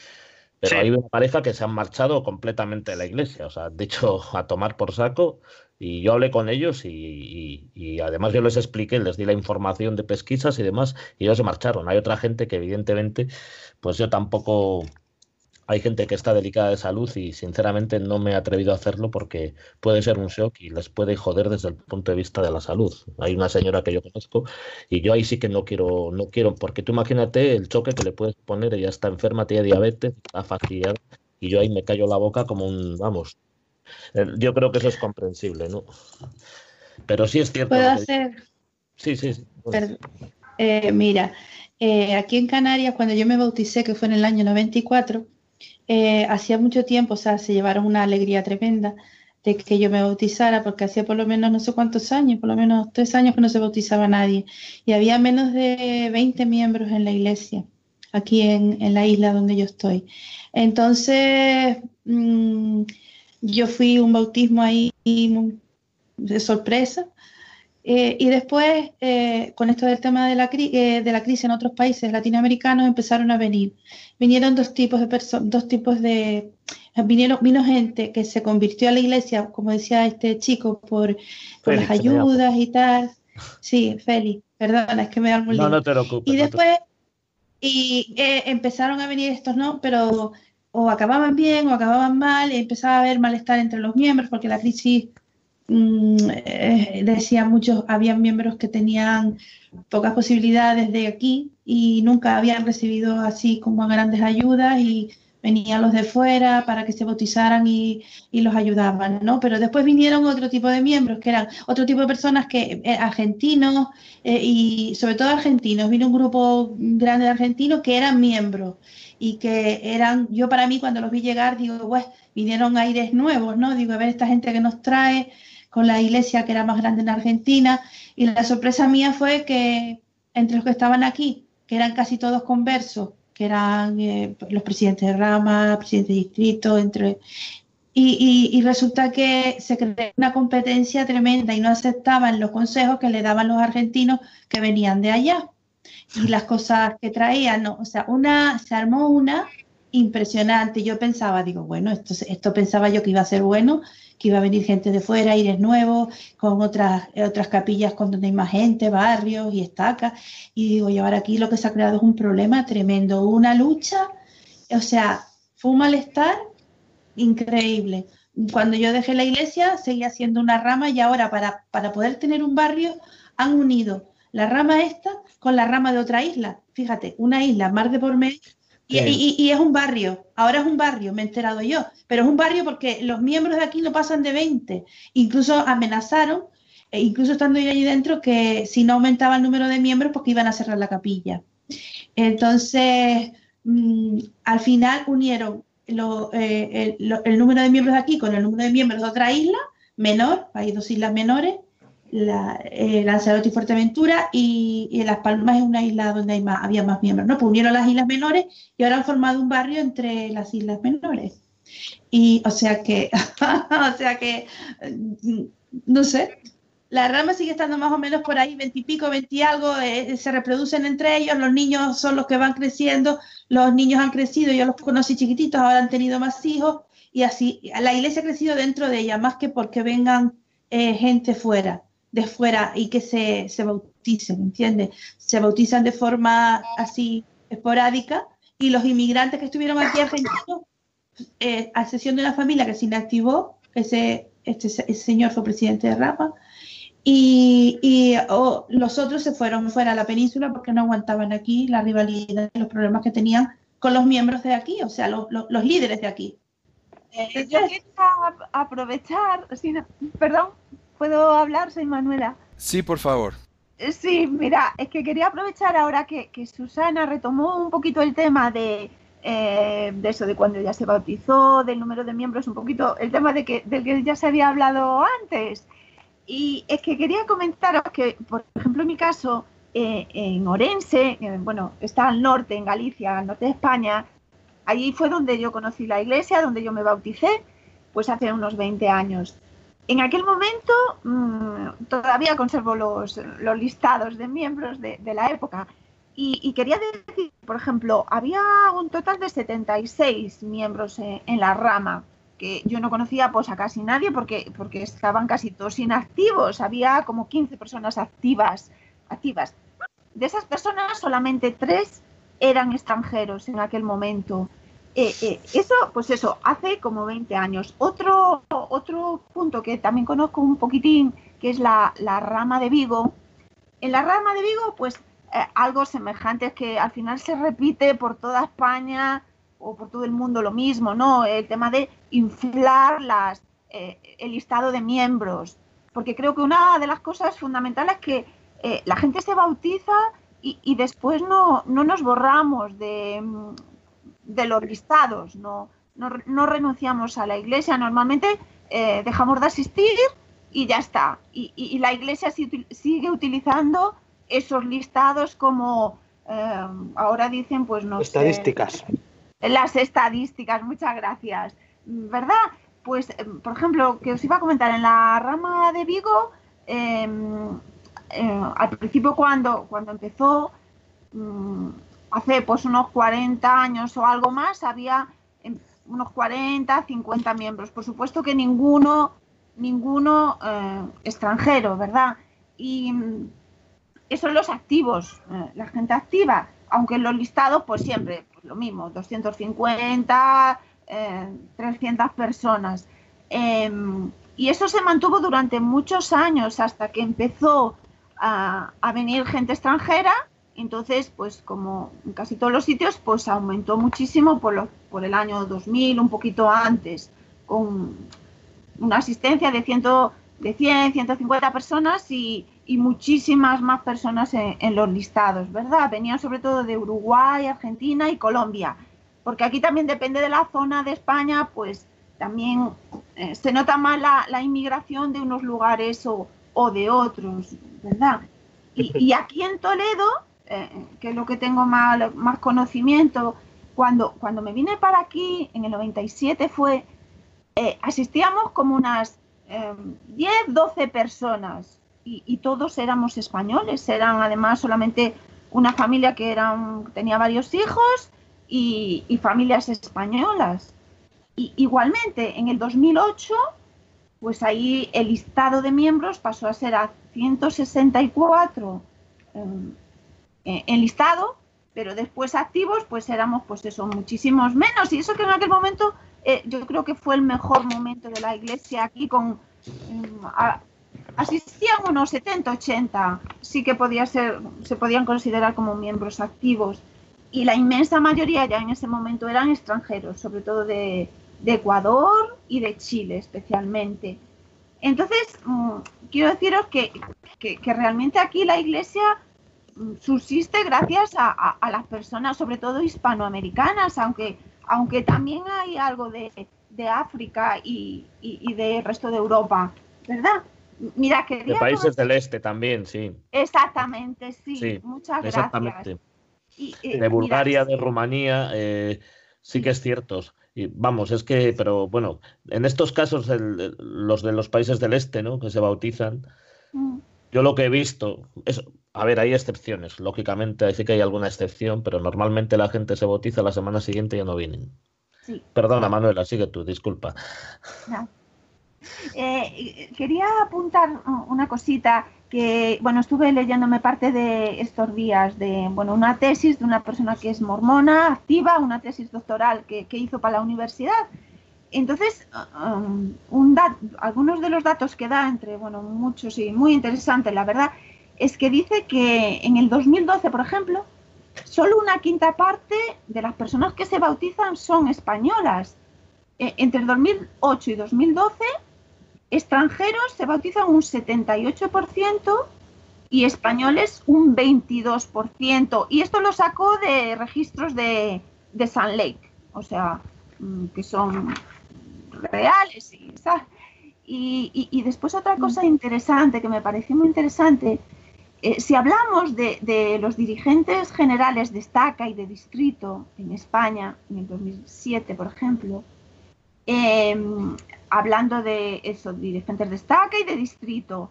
pero hay una pareja que se han marchado completamente de la iglesia, o sea, de hecho, (laughs) a tomar por saco, y yo hablé con ellos y, además yo les expliqué, les di la información de pesquisas y demás, y ellos se marcharon. Hay otra gente que evidentemente, pues yo tampoco, hay gente que está delicada de salud y sinceramente no me he atrevido a hacerlo porque puede ser un shock y les puede joder desde el punto de vista de la salud. Hay una señora que yo conozco y yo ahí sí que no quiero, no quiero, porque tú imagínate el choque que le puedes poner, ella está enferma, tiene diabetes, está fastidiada y yo ahí me callo la boca como un, vamos, eh, yo creo que eso es comprensible, ¿no? Pero sí es cierto. ¿Puedo hacer? Sí, sí. Eh, mira, eh, aquí en Canarias, cuando yo me bauticé, que fue en el año 94, hacía mucho tiempo, o sea, se llevaron una alegría tremenda de que yo me bautizara, porque hacía por lo menos no sé cuántos años, por lo menos tres años que no se bautizaba nadie. Y había menos de 20 miembros en la iglesia, aquí en, en la isla donde yo estoy. Entonces, mmm, yo fui un bautismo ahí de sorpresa. Eh, y después, eh, con esto del tema de la, eh, de la crisis en otros países latinoamericanos, empezaron a venir. Vinieron dos tipos de personas, dos tipos de... Vinieron, vino gente que se convirtió a la iglesia, como decía este chico, por, las ayudas y tal. Sí, Félix, perdona, es que me da el No, no te Y después, y empezaron a venir estos, ¿no? Pero o acababan bien o acababan mal, y empezaba a haber malestar entre los miembros porque la crisis mm, eh, decía muchos, había miembros que tenían pocas posibilidades de aquí y nunca habían recibido así como grandes ayudas y venían los de fuera para que se bautizaran y, los ayudaban, ¿no? Pero después vinieron otro tipo de miembros, que eran otro tipo de personas que, eh, argentinos eh, y sobre todo argentinos, vino un grupo grande de argentinos que eran miembros y que eran, yo para mí cuando los vi llegar, digo, pues vinieron aires nuevos, ¿no? Digo, a ver esta gente que nos trae con la iglesia que era más grande en Argentina y la sorpresa mía fue que entre los que estaban aquí, que eran casi todos conversos, que eran eh, los presidentes de rama, presidentes de distrito, entre... Y, y, resulta que se creó una competencia tremenda y no aceptaban los consejos que le daban los argentinos que venían de allá y las cosas que traían, ¿no? o sea, una, se armó una impresionante. Yo pensaba, digo, bueno, esto, pensaba yo que iba a ser bueno, que iba a venir gente de fuera, aires nuevos, con otras, otras capillas con donde hay más gente, barrios y estacas. Y digo, y ahora aquí lo que se ha creado es un problema tremendo, una lucha, o sea, fue un malestar increíble. Cuando yo dejé la iglesia, seguía siendo una rama y ahora para, para poder tener un barrio han unido la rama esta con la rama de otra isla. Fíjate, una isla mar de por medio Y, es un barrio, ahora es un barrio, me he enterado yo, pero es un barrio porque los miembros de aquí no pasan de 20. Incluso amenazaron, e incluso estando yo allí dentro, que si no aumentaba el número de miembros, porque iban a cerrar la capilla. Entonces, mm, al final unieron eh, el, número de miembros de aquí con el número de miembros de otra isla menor, hay dos islas menores, la, eh, Lanzarote y Fuerteventura, y, Las Palmas es una isla donde hay más, había más miembros, ¿no? Pues unieron las islas menores y ahora han formado un barrio entre las islas menores. Y o sea que, (laughs) o sea que, mm, no sé, la rama sigue estando más o menos por ahí, veintipico, veinti algo, eh, se reproducen entre ellos, los niños son los que van creciendo, los niños han crecido, yo los conocí chiquititos, ahora han tenido más hijos, y así, la iglesia ha crecido dentro de ella, más que porque vengan eh, gente fuera, de fuera, y que se, se bauticen, ¿entiendes? Se bautizan de forma así esporádica, y los inmigrantes que estuvieron aquí argentinos, eh, a sesión de una familia que se inactivó, ese, este, ese señor fue presidente de Rapa, y, los otros se fueron fuera a la península porque no aguantaban aquí la rivalidad y los problemas que tenían con los miembros de aquí, o sea, los, líderes de aquí. Eh, yo quería aprovechar, perdón, ¿puedo hablar? Soy Manuela. Sí, por favor. Eh, sí, mira, es que quería aprovechar ahora que, Susana retomó un poquito el tema de, eh, de eso, de cuando ya se bautizó, del número de miembros, un poquito el tema de que, del que ya se había hablado antes. Y es que quería comentaros que, por ejemplo, en mi caso, eh, en Orense, bueno, está al norte, en Galicia, al norte de España, allí fue donde yo conocí la iglesia, donde yo me bauticé, pues hace unos 20 años. En aquel momento mm, todavía conservo los, listados de miembros de, la época. Y, quería decir, por ejemplo, había un total de 76 miembros en la rama que yo no conocía pues a casi nadie porque, porque estaban casi todos inactivos, había como 15 personas activas, activas. De esas personas solamente tres eran extranjeros en aquel momento. Eh, eh, eso, pues eso, hace como 20 años. Otro, otro punto que también conozco un poquitín, que es la, rama de Vigo. En la rama de Vigo, pues eh, algo semejante es que al final se repite por toda España, o por todo el mundo lo mismo, ¿no? El tema de inflar las, el listado de miembros. Porque creo que una de las cosas fundamentales es que la gente se bautiza y, después no, no, nos borramos de, de los listados, no, no, renunciamos a la iglesia. Normalmente eh, dejamos de asistir y ya está. Y, la iglesia sigue utilizando esos listados como ahora dicen, pues no Estadísticas las estadísticas, muchas gracias. ¿Verdad? Pues, em, por ejemplo, que os iba a comentar, en la rama de Vigo, eh, al principio cuando, cuando empezó, mm, hace pues unos 40 años o algo más, había em, unos 40, 50 miembros. Por supuesto que ninguno, ninguno eh, extranjero, ¿verdad? Y mm, esos son los activos, eh, la gente activa, aunque en los listados, pues siempre, lo mismo, 250, 300 eh, personas. Em, y eso se mantuvo durante muchos años hasta que empezó a, venir gente extranjera. Entonces, pues como en casi todos los sitios, pues aumentó muchísimo por, por el año 2000, un poquito antes, con una asistencia de, ciento, de 100, 150 personas y, y muchísimas más personas en, los listados, ¿verdad? Venían sobre todo de Uruguay, Argentina y Colombia, porque aquí también depende de la zona de España, pues también eh, se nota más la, inmigración de unos lugares o, de otros, ¿verdad? Y, aquí en Toledo, eh, que es lo que tengo más, conocimiento, cuando, cuando me vine para aquí, en el 97 fue, eh, asistíamos como unas 10, 12 personas. Y, todos éramos españoles, eran además solamente una familia que eran, tenía varios hijos y, familias españolas. Y, igualmente, en el 2008, pues ahí el listado de miembros pasó a ser a 164 em, en listado, pero después activos, pues éramos, pues eso, muchísimos menos. Y eso que en aquel momento eh, yo creo que fue el mejor momento de la iglesia aquí con em, asistían unos 70, 80, sí que podía ser, se podían considerar como miembros activos. y la inmensa mayoría ya en ese momento eran extranjeros, sobre todo de, Ecuador y de Chile especialmente. Entonces, mm, quiero deciros que, realmente aquí la Iglesia mm, subsiste gracias a, las personas, sobre todo hispanoamericanas, aunque, aunque también hay algo de, África y, y, del resto de Europa, ¿verdad? Mira, que de países del este también, sí. Exactamente, sí. Muchas gracias. Eh, de Bulgaria, de Rumanía, eh, sí que es cierto. Y vamos, es que, pero bueno, en estos casos, los de los países del este, ¿no? Que se bautizan, mm. yo lo que he visto, a ver, hay excepciones, lógicamente, sí que hay alguna excepción, pero normalmente la gente se bautiza la semana siguiente y ya no vienen. Perdona, Manuela, sigue tú, disculpa. Eh, quería apuntar una cosita que, bueno, estuve leyéndome parte de estos días de, bueno, una tesis de una persona que es mormona, activa, una tesis doctoral que, hizo para la universidad. Entonces, um, un algunos de los datos que da, entre, bueno, muchos y muy interesantes, la verdad, es que dice que en el 2012, por ejemplo, solo una quinta parte de las personas que se bautizan son españolas. E, entre el 2008 y 2012 extranjeros se bautizan un 78% y españoles un 22%. Y esto lo sacó de registros de, de Sun Lake, o sea, mm, que son reales. Y, y, después otra cosa interesante que me pareció muy interesante, eh, si hablamos de, los dirigentes generales de estaca y de distrito en España, en el 2007, por ejemplo, eh, hablando de eso, dirigentes de estaca y de distrito,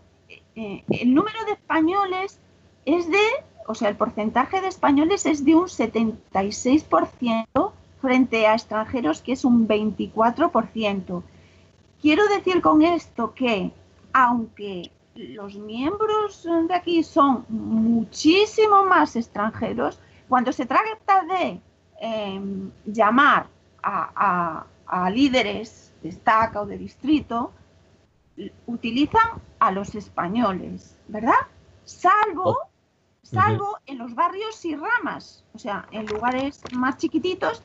eh, el número de españoles es de, o sea, el porcentaje de españoles es de un 76% frente a extranjeros que es un 24%. Quiero decir con esto que, aunque los miembros de aquí son muchísimo más extranjeros, cuando se trata de em, llamar a líderes destaca o de distrito, utilizan a los españoles, ¿verdad? Salvo, oh. salvo en los barrios y ramas, o sea, en lugares más chiquititos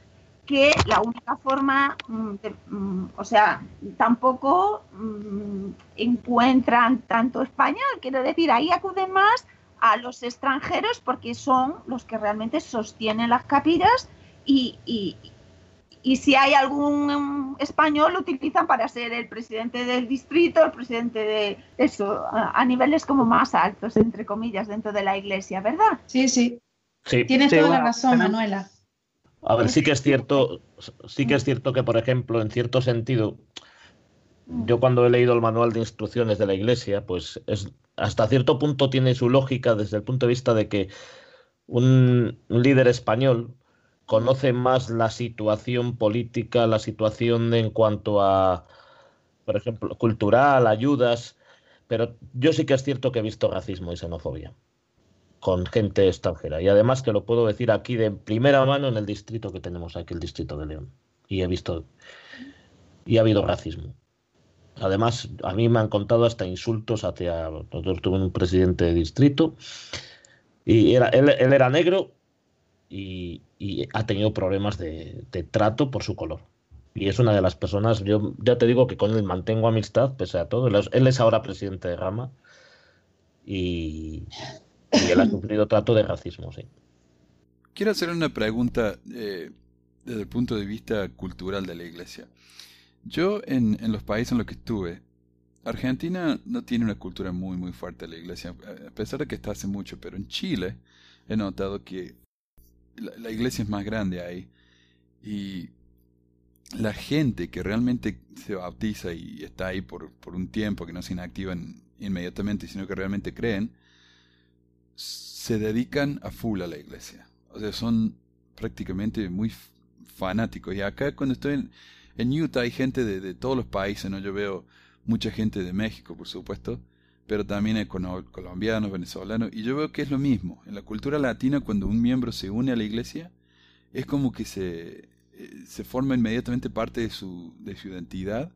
que la única forma, mm, mm, o sea, tampoco mm, encuentran tanto español, quiero decir, ahí acuden más a los extranjeros porque son los que realmente sostienen las capillas y, y si hay algún español lo utilizan para ser el presidente del distrito, el presidente de eso, a, niveles como más altos, entre comillas, dentro de la iglesia, ¿verdad? Sí, sí. Tienes toda la razón, Manuela. A ver, sí que es cierto, sí que es cierto que, por ejemplo, en cierto sentido, yo cuando he leído el manual de instrucciones de la iglesia, pues es, hasta cierto punto tiene su lógica desde el punto de vista de que un líder español, conoce más la situación política, la situación en cuanto a, por ejemplo, cultural, ayudas, pero yo sí que es cierto que he visto racismo y xenofobia con gente extranjera. Y además que lo puedo decir aquí de primera mano en el distrito que tenemos aquí, el distrito de León. Y he visto, y ha habido racismo. Además, a mí me han contado hasta insultos hacia... Nosotros tuvimos un presidente de distrito y era, él, él era negro y, ha tenido problemas de, trato por su color. Y es una de las personas, yo ya te digo que con él mantengo amistad pese a todo. Él es, ahora presidente de Rama y, él ha sufrido trato de racismo, sí. Quiero hacer una pregunta eh, desde el punto de vista cultural de la iglesia. Yo en, en, los países en los que estuve, Argentina no tiene una cultura muy muy fuerte de la iglesia, a pesar de que está hace mucho, pero en Chile he notado que la, iglesia es más grande ahí. Y la gente que realmente se bautiza y está ahí por, por un tiempo, que no se inactivan inmediatamente, sino que realmente creen, se dedican a full a la iglesia. O sea, son prácticamente muy fanáticos. Y acá cuando estoy en, Utah hay gente de, todos los países, ¿no? Yo veo mucha gente de México, por supuesto, pero también hay colombianos, venezolanos, y yo veo que es lo mismo. En la cultura latina, cuando un miembro se une a la iglesia, es como que se, eh, se forma inmediatamente parte de su, de su identidad,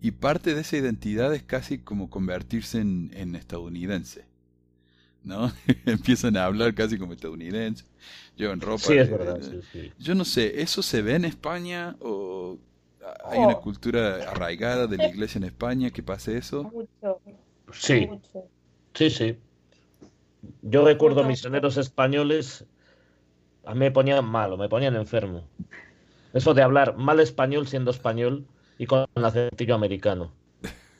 y parte de esa identidad es casi como convertirse en estadounidense. ¿No? (laughs) Empiezan a hablar casi como estadounidenses, llevan ropa. Sí, es verdad, sí, sí. Yo no sé, ¿eso se ve en España o hay una Oh. cultura arraigada de la iglesia en España que pase eso? Mucho, Sí, mucho. sí, sí. Yo recuerdo misioneros españoles, a mí me ponían malo, me ponían enfermo. Eso de hablar mal español siendo español y con acentillo americano.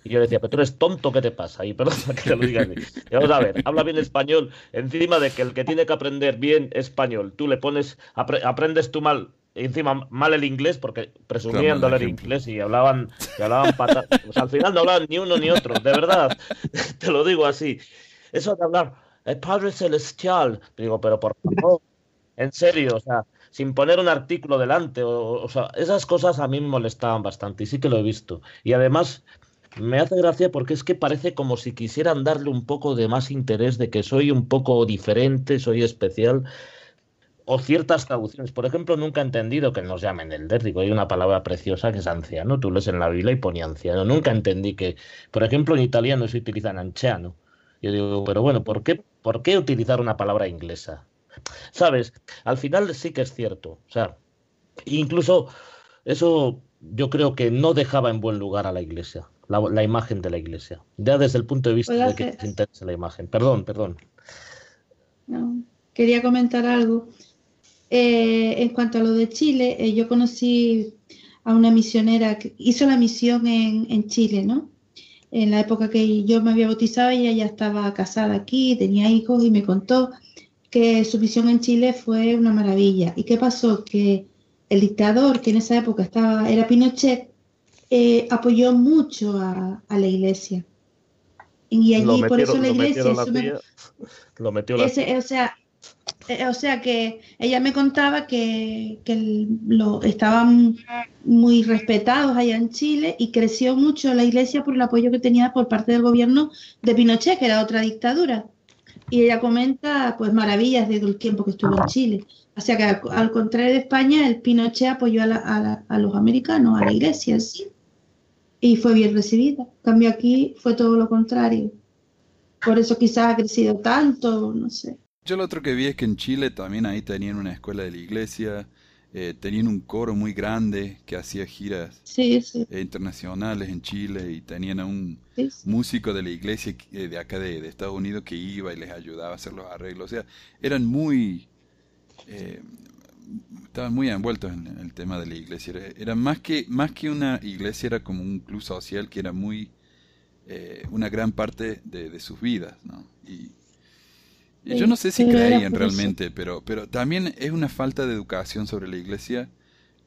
Y yo decía, pero tú eres tonto, ¿qué te pasa? Y perdón que te lo diga así. Y vamos a ver, habla bien español, encima de que el que tiene que aprender bien español, tú le pones, apre- aprendes tú mal, encima mal el inglés, porque presumían de hablar inglés y hablaban, y hablaban pata- Pues al final no hablaban ni uno ni otro, de verdad, (laughs) te lo digo así. Eso de hablar, el Padre Celestial, digo, pero por favor, en serio, o sea, sin poner un artículo delante, o, o sea, esas cosas a mí me molestaban bastante y sí que lo he visto. Y además me hace gracia porque es que parece como si quisieran darle un poco de más interés de que soy un poco diferente, soy especial. O ciertas traducciones. Por ejemplo, nunca he entendido que nos llamen elder. Digo, hay una palabra preciosa que es anciano. Tú lees en la Biblia y pone anciano. Nunca entendí que, por ejemplo, en italiano se utiliza anciano. Yo digo, pero bueno, ¿por qué, ¿por qué utilizar una palabra inglesa? ¿Sabes? Al final sí que es cierto. O sea, incluso eso yo creo que no dejaba en buen lugar a la iglesia, la, la imagen de la iglesia. Ya desde el punto de vista Puede de que se interesa la imagen. Perdón, perdón. No, quería comentar algo. Eh, en cuanto a lo de Chile, eh, yo conocí a una misionera que hizo la misión en, en Chile, ¿no? En la época que yo me había bautizado, ella ya estaba casada aquí, tenía hijos y me contó que su misión en Chile fue una maravilla. ¿Y qué pasó? Que el dictador, que en esa época estaba, era Pinochet, eh, apoyó mucho a, a la iglesia. Y allí, por eso la iglesia la tía, lo metió la ese, o sea, eh, o sea que ella me contaba que, que lo, estaban muy respetados allá en Chile y creció mucho la iglesia por el apoyo que tenía por parte del gobierno de Pinochet, que era otra dictadura. Y ella comenta pues maravillas del tiempo que estuvo en Chile. O sea que al, al contrario de España, el Pinochet apoyó a, la- a la- a los americanos, a la iglesia sí, y fue bien recibida. En cambio aquí fue todo lo contrario. Por eso quizás ha crecido tanto, no sé. Yo lo otro que vi es que en Chile también ahí tenían una escuela de la iglesia, eh, tenían un coro muy grande que hacía giras Sí, sí, eh, internacionales en Chile y tenían a un sí, músico de la iglesia eh, de acá de, de Estados Unidos que iba y les ayudaba a hacer los arreglos. O sea, eran muy... estaban muy envueltos en, en el tema de la iglesia. Era, era más que más que una iglesia, era como un club social que era muy... eh, una gran parte de, de sus vidas, ¿no? Y, y yo no sé si creían realmente, pero, pero también es una falta de educación sobre la iglesia.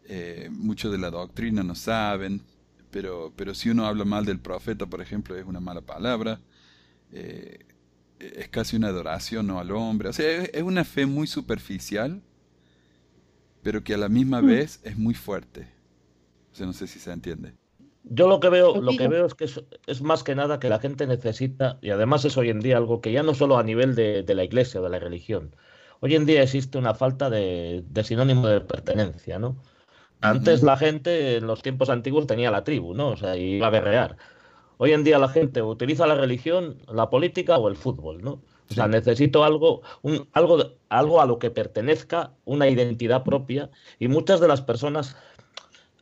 Eh, mucho de la doctrina no saben, pero, pero si uno habla mal del profeta, por ejemplo, es una mala palabra. Eh, es casi una adoración no al hombre. O sea, es, es una fe muy superficial, pero que a la misma Mm. vez es muy fuerte. O sea, no sé si se entiende. Yo lo que veo, lo que veo es que es, es más que nada que la gente necesita, y además es hoy en día algo que ya no solo a nivel de, de la iglesia o de la religión, hoy en día existe una falta de, de sinónimo de pertenencia, ¿no? Antes la gente en los tiempos antiguos tenía la tribu, ¿no? O sea, iba a guerrear. Hoy en día la gente utiliza la religión, la política o el fútbol, ¿no? O sea, necesito algo, algo, algo a lo que pertenezca, una identidad propia, y muchas de las personas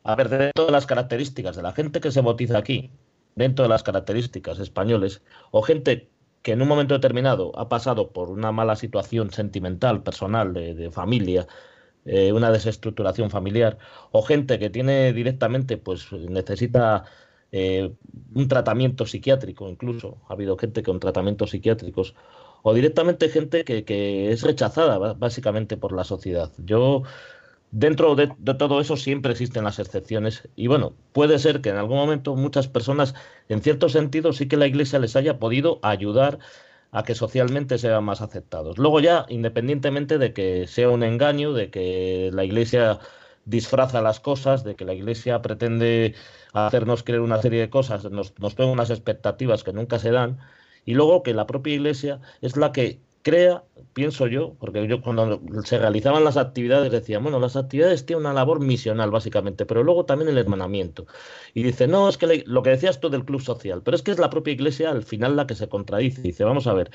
a ver, dentro de las características de la gente que se bautiza aquí, dentro de las características españoles, o gente que en un momento determinado ha pasado por una mala situación sentimental, personal, de, de familia, eh, una desestructuración familiar, o gente que tiene directamente, pues necesita eh, un tratamiento psiquiátrico, incluso ha habido gente con tratamientos psiquiátricos, o directamente gente que, que es rechazada básicamente por la sociedad. Yo Dentro de, de todo eso siempre existen las excepciones y bueno, puede ser que en algún momento muchas personas, en cierto sentido, sí que la Iglesia les haya podido ayudar a que socialmente sean más aceptados. Luego ya, independientemente de que sea un engaño, de que la Iglesia disfraza las cosas, de que la Iglesia pretende hacernos creer una serie de cosas, nos, nos pone unas expectativas que nunca se dan, y luego que la propia Iglesia es la que crea, pienso yo, porque yo cuando se realizaban las actividades decía, bueno, las actividades tienen una labor misional básicamente, pero luego también el hermanamiento. Y dice, no, es que lo que decías tú del club social, pero es que es la propia iglesia al final la que se contradice. Dice, vamos a ver,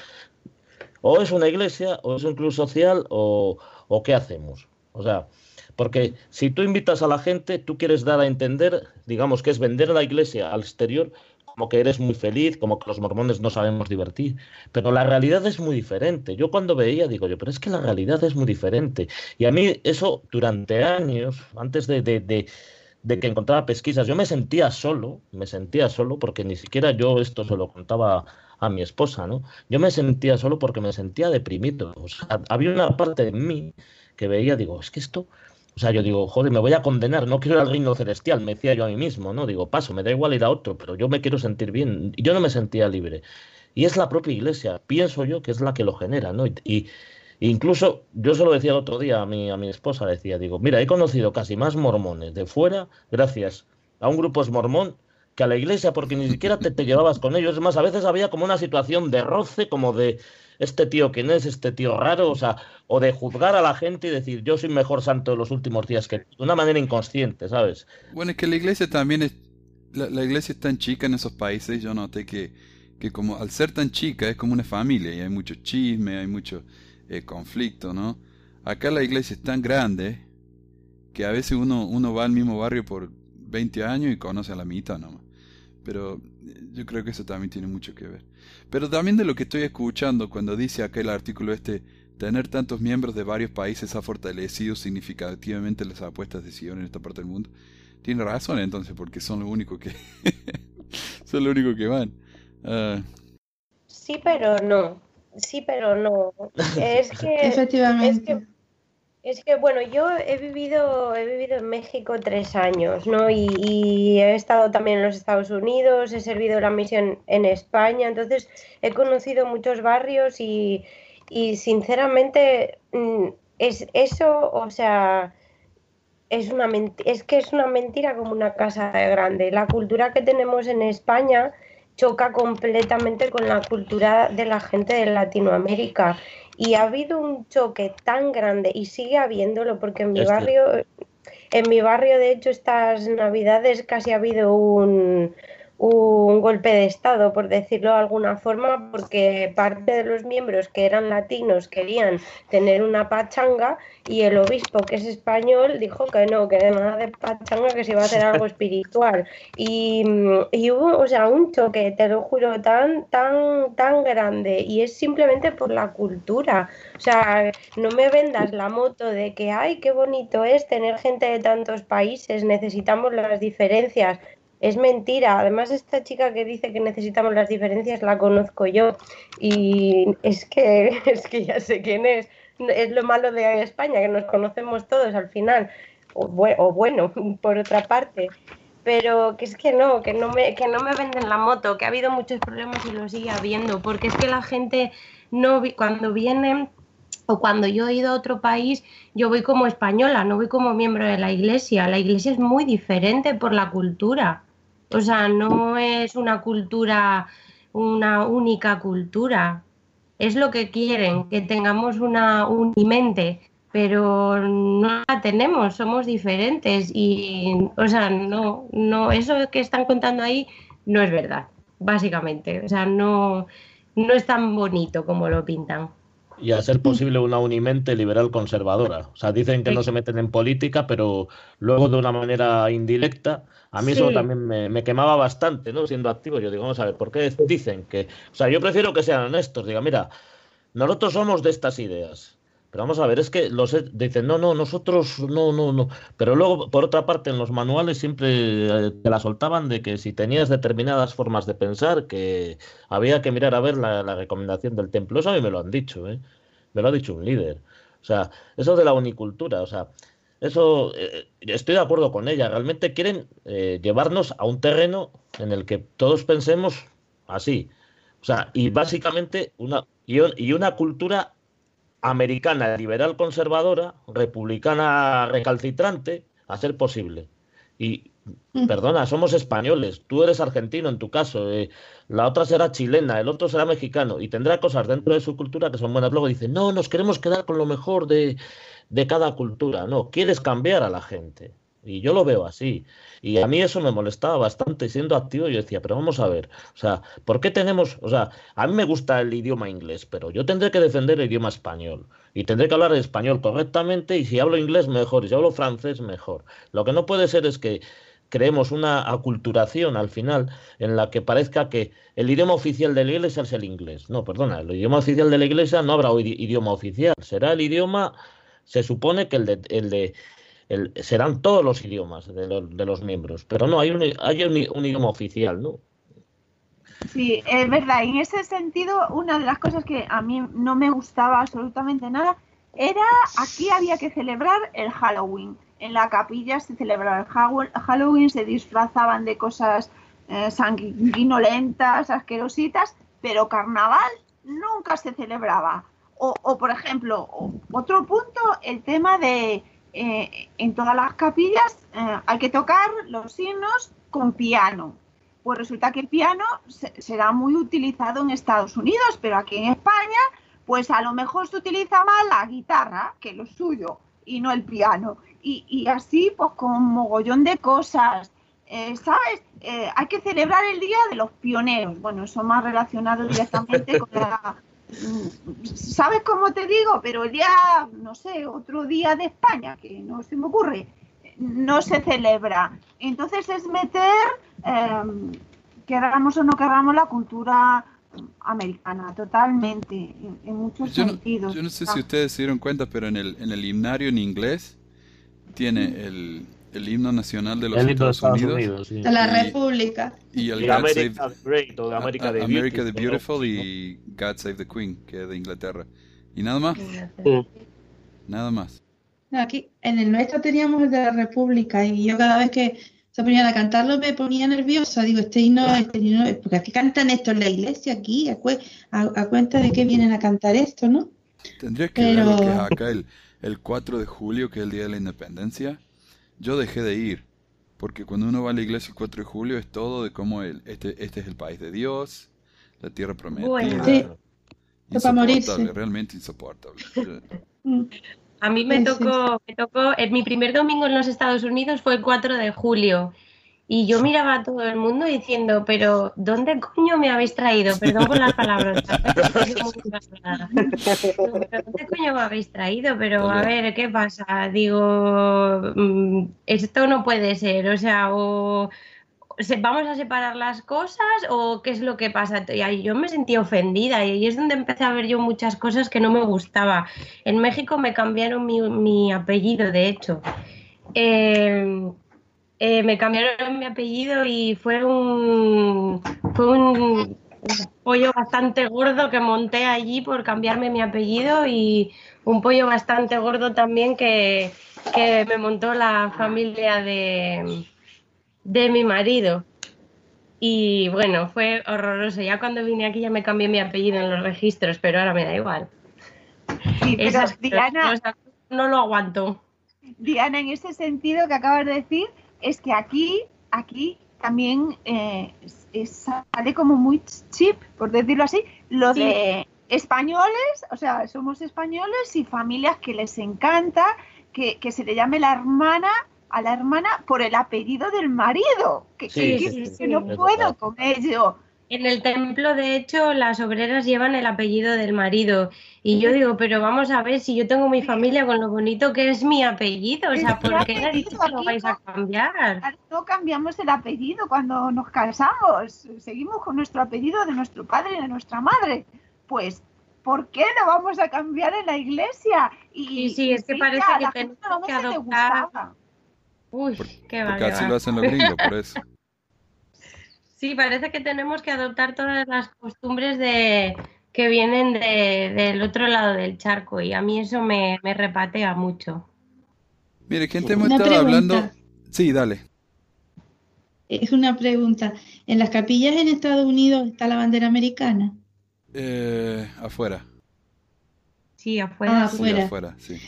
o es una iglesia, o es un club social, o, o qué hacemos. O sea, porque si tú invitas a la gente, tú quieres dar a entender, digamos que es vender la iglesia al exterior como que eres muy feliz, como que los mormones no sabemos divertir, pero la realidad es muy diferente. Yo cuando veía digo yo, pero es que la realidad es muy diferente. Y a mí eso durante años, antes de, de, de, que encontraba pesquisas, yo me sentía solo, me sentía solo porque ni siquiera yo esto se lo contaba a mi esposa, ¿no? Yo me sentía solo porque me sentía deprimido. O sea, había una parte de mí que veía, digo, es que esto o sea, yo digo, joder, me voy a condenar, no quiero ir al reino celestial, me decía yo a mí mismo, ¿no? Digo, paso, me da igual ir a otro, pero yo me quiero sentir bien. Yo no me sentía libre. Y es la propia iglesia, pienso yo que es la que lo genera, ¿no? Y, incluso yo se lo decía el otro día a mi, a mi esposa, decía, digo, mira, he conocido casi más mormones de fuera gracias a un grupo es mormón que a la iglesia, porque ni siquiera te, te llevabas con ellos. Es más, a veces había como una situación de roce, como de, este tío quién es, este tío raro, o sea, o de juzgar a la gente y decir yo soy mejor santo de los últimos días que de una manera inconsciente, ¿sabes? Bueno, es que la iglesia también es, la, iglesia es tan chica en esos países, yo noté que, que como al ser tan chica es como una familia y hay mucho chisme, hay mucho eh, conflicto, ¿no? Acá la iglesia es tan grande que a veces uno, uno va al mismo barrio por 20 años y conoce a la mitad nomás. Pero yo creo que eso también tiene mucho que ver. Pero también de lo que estoy escuchando cuando dice acá el artículo este, tener tantos miembros de varios países ha fortalecido significativamente las apuestas de Sion en esta parte del mundo. Tiene razón entonces, porque son los únicos que (laughs) son los únicos que van. Ah. Sí, pero no. Sí, pero no. (laughs) Es que efectivamente. Es que bueno, yo he vivido, he vivido en México tres años, ¿no? Y, he estado también en los Estados Unidos, he servido la misión en España, entonces he conocido muchos barrios y, sinceramente mm, es eso, o sea, es una es que es una mentira como una casa grande. La cultura que tenemos en España choca completamente con la cultura de la gente de Latinoamérica y ha habido un choque tan grande y sigue habiéndolo porque en mi barrio en mi barrio de hecho estas navidades casi ha habido un un golpe de Estado, por decirlo de alguna forma, porque parte de los miembros que eran latinos querían tener una pachanga y el obispo, que es español, dijo que no, que nada de pachanga, que se iba a hacer algo (laughs) espiritual. Y, y, hubo, o sea, un choque, te lo juro, tan, tan, tan grande y es simplemente por la cultura. O sea, no me vendas la moto de que, ay, qué bonito es tener gente de tantos países, necesitamos las diferencias es mentira. Además, esta chica que dice que necesitamos las diferencias la conozco yo y es que, (laughs) es que ya sé quién es. Es lo malo de España, que nos conocemos todos al final, o, bueno, (laughs) por otra parte. Pero que es que no, que no, me, que no me venden la moto, que ha habido muchos problemas y lo sigue habiendo, porque es que la gente no cuando viene o cuando yo he ido a otro país, yo voy como española, no voy como miembro de la iglesia. La iglesia es muy diferente por la cultura. O sea, no es una cultura, una única cultura. Es lo que quieren, que tengamos una unimente, pero no la tenemos, somos diferentes y, o sea, no, no, eso que están contando ahí no es verdad, básicamente. O sea, no, no es tan bonito como lo pintan y a ser posible una unimente liberal conservadora. O sea, dicen que no se meten en política, pero luego de una manera indirecta, a mí eso también me, quemaba bastante, ¿no? Siendo activo, yo digo, vamos a ver, ¿por qué dicen que... O sea, yo prefiero que sean honestos, diga, mira, nosotros somos de estas ideas. Pero vamos a ver, es que los dicen, no, no, nosotros no, no, no. Pero luego, por otra parte, en los manuales siempre eh, te la soltaban de que si tenías determinadas formas de pensar, que había que mirar a ver la, recomendación del templo. Eso a mí me lo han dicho, ¿eh? Me lo ha dicho un líder. O sea, eso de la unicultura, o sea, eso eh, estoy de acuerdo con ella. Realmente quieren eh, llevarnos a un terreno en el que todos pensemos así. O sea, y básicamente una, y una cultura americana liberal conservadora, republicana recalcitrante, a ser posible. Y mm. perdona, somos españoles, tú eres argentino en tu caso, eh, la otra será chilena, el otro será mexicano y tendrá cosas dentro de su cultura que son buenas. Luego dicen, no, nos queremos quedar con lo mejor de, de cada cultura. No, quieres cambiar a la gente. Y yo lo veo así. Y a mí eso me molestaba bastante siendo activo. Yo decía, pero vamos a ver, o sea, ¿por qué tenemos, o sea, a mí me gusta el idioma inglés, pero yo tendré que defender el idioma español y tendré que hablar español correctamente y si hablo inglés mejor y si hablo francés mejor. Lo que no puede ser es que creemos una aculturación al final en la que parezca que el idioma oficial de la iglesia es el inglés. No, perdona, el idioma oficial de la iglesia no habrá idioma oficial, será el idioma, se supone que el de, el de serán todos los idiomas de, de, los miembros, pero no, hay un, hay un, idioma oficial, ¿no? Sí, es verdad. En ese sentido, una de las cosas que a mí no me gustaba absolutamente nada era aquí había que celebrar el Halloween. En la capilla se celebraba el Halloween, se disfrazaban de cosas eh, sanguinolentas, asquerositas, pero carnaval nunca se celebraba. O por ejemplo, otro punto, el tema de eh, en todas las capillas eh, hay que tocar los himnos con piano. Pues resulta que el piano será muy utilizado en Estados Unidos, pero aquí en España, pues a lo mejor se utiliza más la guitarra, que lo suyo, y no el piano. Y, así, pues con mogollón de cosas. Eh, ¿Sabes? hay que celebrar el Día de los Pioneros. Bueno, eso más relacionado directamente con la, (laughs) ¿Sabes cómo te digo? Pero el día, no sé, otro día de España, que no se me ocurre, no se celebra. Entonces es meter, eh, queramos o no queramos, la cultura americana, totalmente, en, muchos sentidos. yo no sé si ustedes se dieron cuenta, pero en el, en el himnario en inglés tiene el, el himno nacional de los Estados, Unidos, de la República. y el God Save America the Beautiful y God Save the Queen que es de Inglaterra. Y nada más. Nada más. Aquí en el nuestro teníamos el de la República y yo cada vez que se ponían a cantarlo me ponía nerviosa. Digo este himno este himno porque aquí cantan esto en la iglesia aquí a, a, cuenta de que vienen a cantar esto no tendría que ver lo que es acá el, el 4 de julio que es el día de la independencia yo dejé de ir, porque cuando uno va a la iglesia el 4 de julio es todo de cómo el, este, este es el país de Dios, la tierra prometida. Bueno. Sí. Insoportable, realmente insoportable. (laughs) A mí me tocó, me tocó, mi primer domingo en los Estados Unidos fue el 4 de julio y yo miraba a todo el mundo diciendo, pero ¿dónde coño me habéis traído? Perdón por las palabras. (laughs) ¿Dónde coño me habéis traído? Pero a ver, ¿qué pasa? Digo, mm, esto no puede ser. O sea, o vamos a separar las cosas o qué es lo que pasa. Y ahí yo me sentí ofendida y ahí es donde empecé a ver yo muchas cosas que no me gustaba. En México me cambiaron mi, mi apellido, de hecho. Eh, eh, me cambiaron mi apellido y fue un, fue un pollo bastante gordo que monté allí por cambiarme mi apellido y un pollo bastante gordo también que, me montó la familia de, de mi marido. Y bueno, fue horroroso. Ya cuando vine aquí ya me cambié mi apellido en los registros, pero ahora me da igual. Esas Diana, no lo aguanto. Diana, en ese sentido que acabas de decir, es que aquí, aquí también eh, sale como muy chip, por decirlo así, lo de españoles, o sea, somos españoles y familias que les encanta que, se le llame la hermana a la hermana por el apellido del marido, que, que no puedo con ello. En el templo, de hecho, las obreras llevan el apellido del marido. Y yo digo, pero vamos a ver si yo tengo mi familia con lo bonito que es mi apellido. O sea, ¿por qué dicho que lo vais a cambiar? No cambiamos el apellido cuando nos casamos. Seguimos con nuestro apellido de nuestro padre y de nuestra madre. Pues, ¿por qué lo vamos a cambiar en la iglesia? Y, sí, es que parece que tenemos que adoptar. Uy, qué va. Porque así lo hacen los gringos, por eso. (laughs) Sí, parece que tenemos que adoptar todas las costumbres de que vienen del otro lado del charco y a mí eso me, repatea mucho. Mire, ¿quién te hemos estado hablando? Sí, dale. Es una pregunta. ¿En las capillas en Estados Unidos está la bandera americana? Eh, afuera. Sí, afuera. Ah, afuera. sí.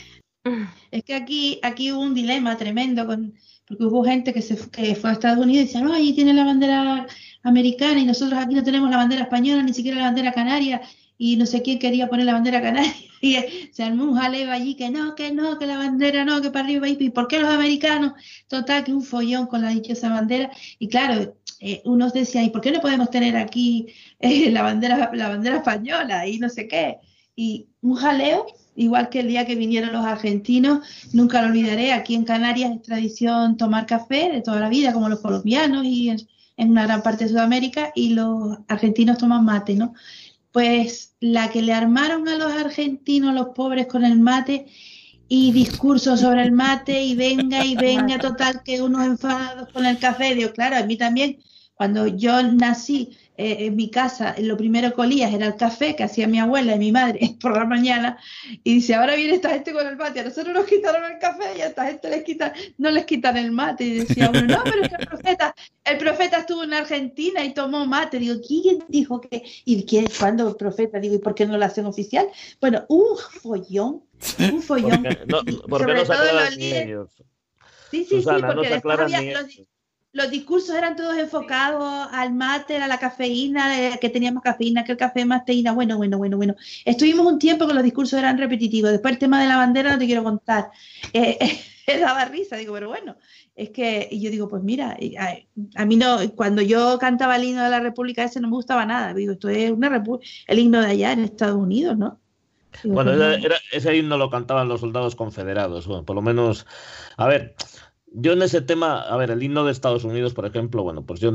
(laughs) Es que aquí, aquí hubo un dilema tremendo con, porque hubo gente que se que fue a Estados Unidos y decía, no, ahí tiene la bandera americana y nosotros aquí no tenemos la bandera española, ni siquiera la bandera canaria, y no sé quién quería poner la bandera canaria. (laughs) Y se armó un jaleo allí que no, que no, que la bandera no, que para arriba y ¿por qué los americanos? Total, que un follón con la dichosa bandera. Y claro, eh, unos decían, ¿y por qué no podemos tener aquí (laughs) eh, la, bandera, la bandera española? Y no sé qué. Y un jaleo, igual que el día que vinieron los argentinos, nunca lo olvidaré, aquí en Canarias es tradición tomar café de toda la vida, como los colombianos y en, en una gran parte de Sudamérica, y los argentinos toman mate, ¿no? Pues la que le armaron a los argentinos, los pobres, con el mate y discursos sobre el mate y venga y venga, total, que unos enfadados con el café. Digo, claro, a mí también, cuando yo nací eh, en mi casa, lo primero que olías era el café que hacía mi abuela y mi madre (laughs) por la mañana. Y dice, ahora viene esta gente con el mate. A nosotros nos quitaron el café y a esta gente les quitan, no les quitan el mate. Y decía uno, no, pero el profeta, el profeta estuvo en Argentina y tomó mate. Digo, ¿quién dijo que? ¿Y quién, cuándo el profeta? Digo, ¿y por qué no lo hacen oficial? Bueno, un follón, (laughs) un follón. no, porque no los líderes. Sí, sí, sí, porque después había los, los discursos eran todos enfocados al mate, a la cafeína, eh, que tenía más cafeína, que el café más teína. Bueno, bueno, bueno, bueno. Estuvimos un tiempo que los discursos eran repetitivos. Después el tema de la bandera no te quiero contar. Eh, (laughs) daba risa, digo, pero bueno, es que y yo digo, pues mira, a, mí no, cuando yo cantaba el himno de la República ese no me gustaba nada. Digo, esto es una el himno de allá en Estados Unidos, ¿no? bueno, pues ese himno lo cantaban los soldados confederados. Bueno, por lo menos, a ver, yo en ese tema, a ver, el himno de Estados Unidos, por ejemplo, bueno, pues yo,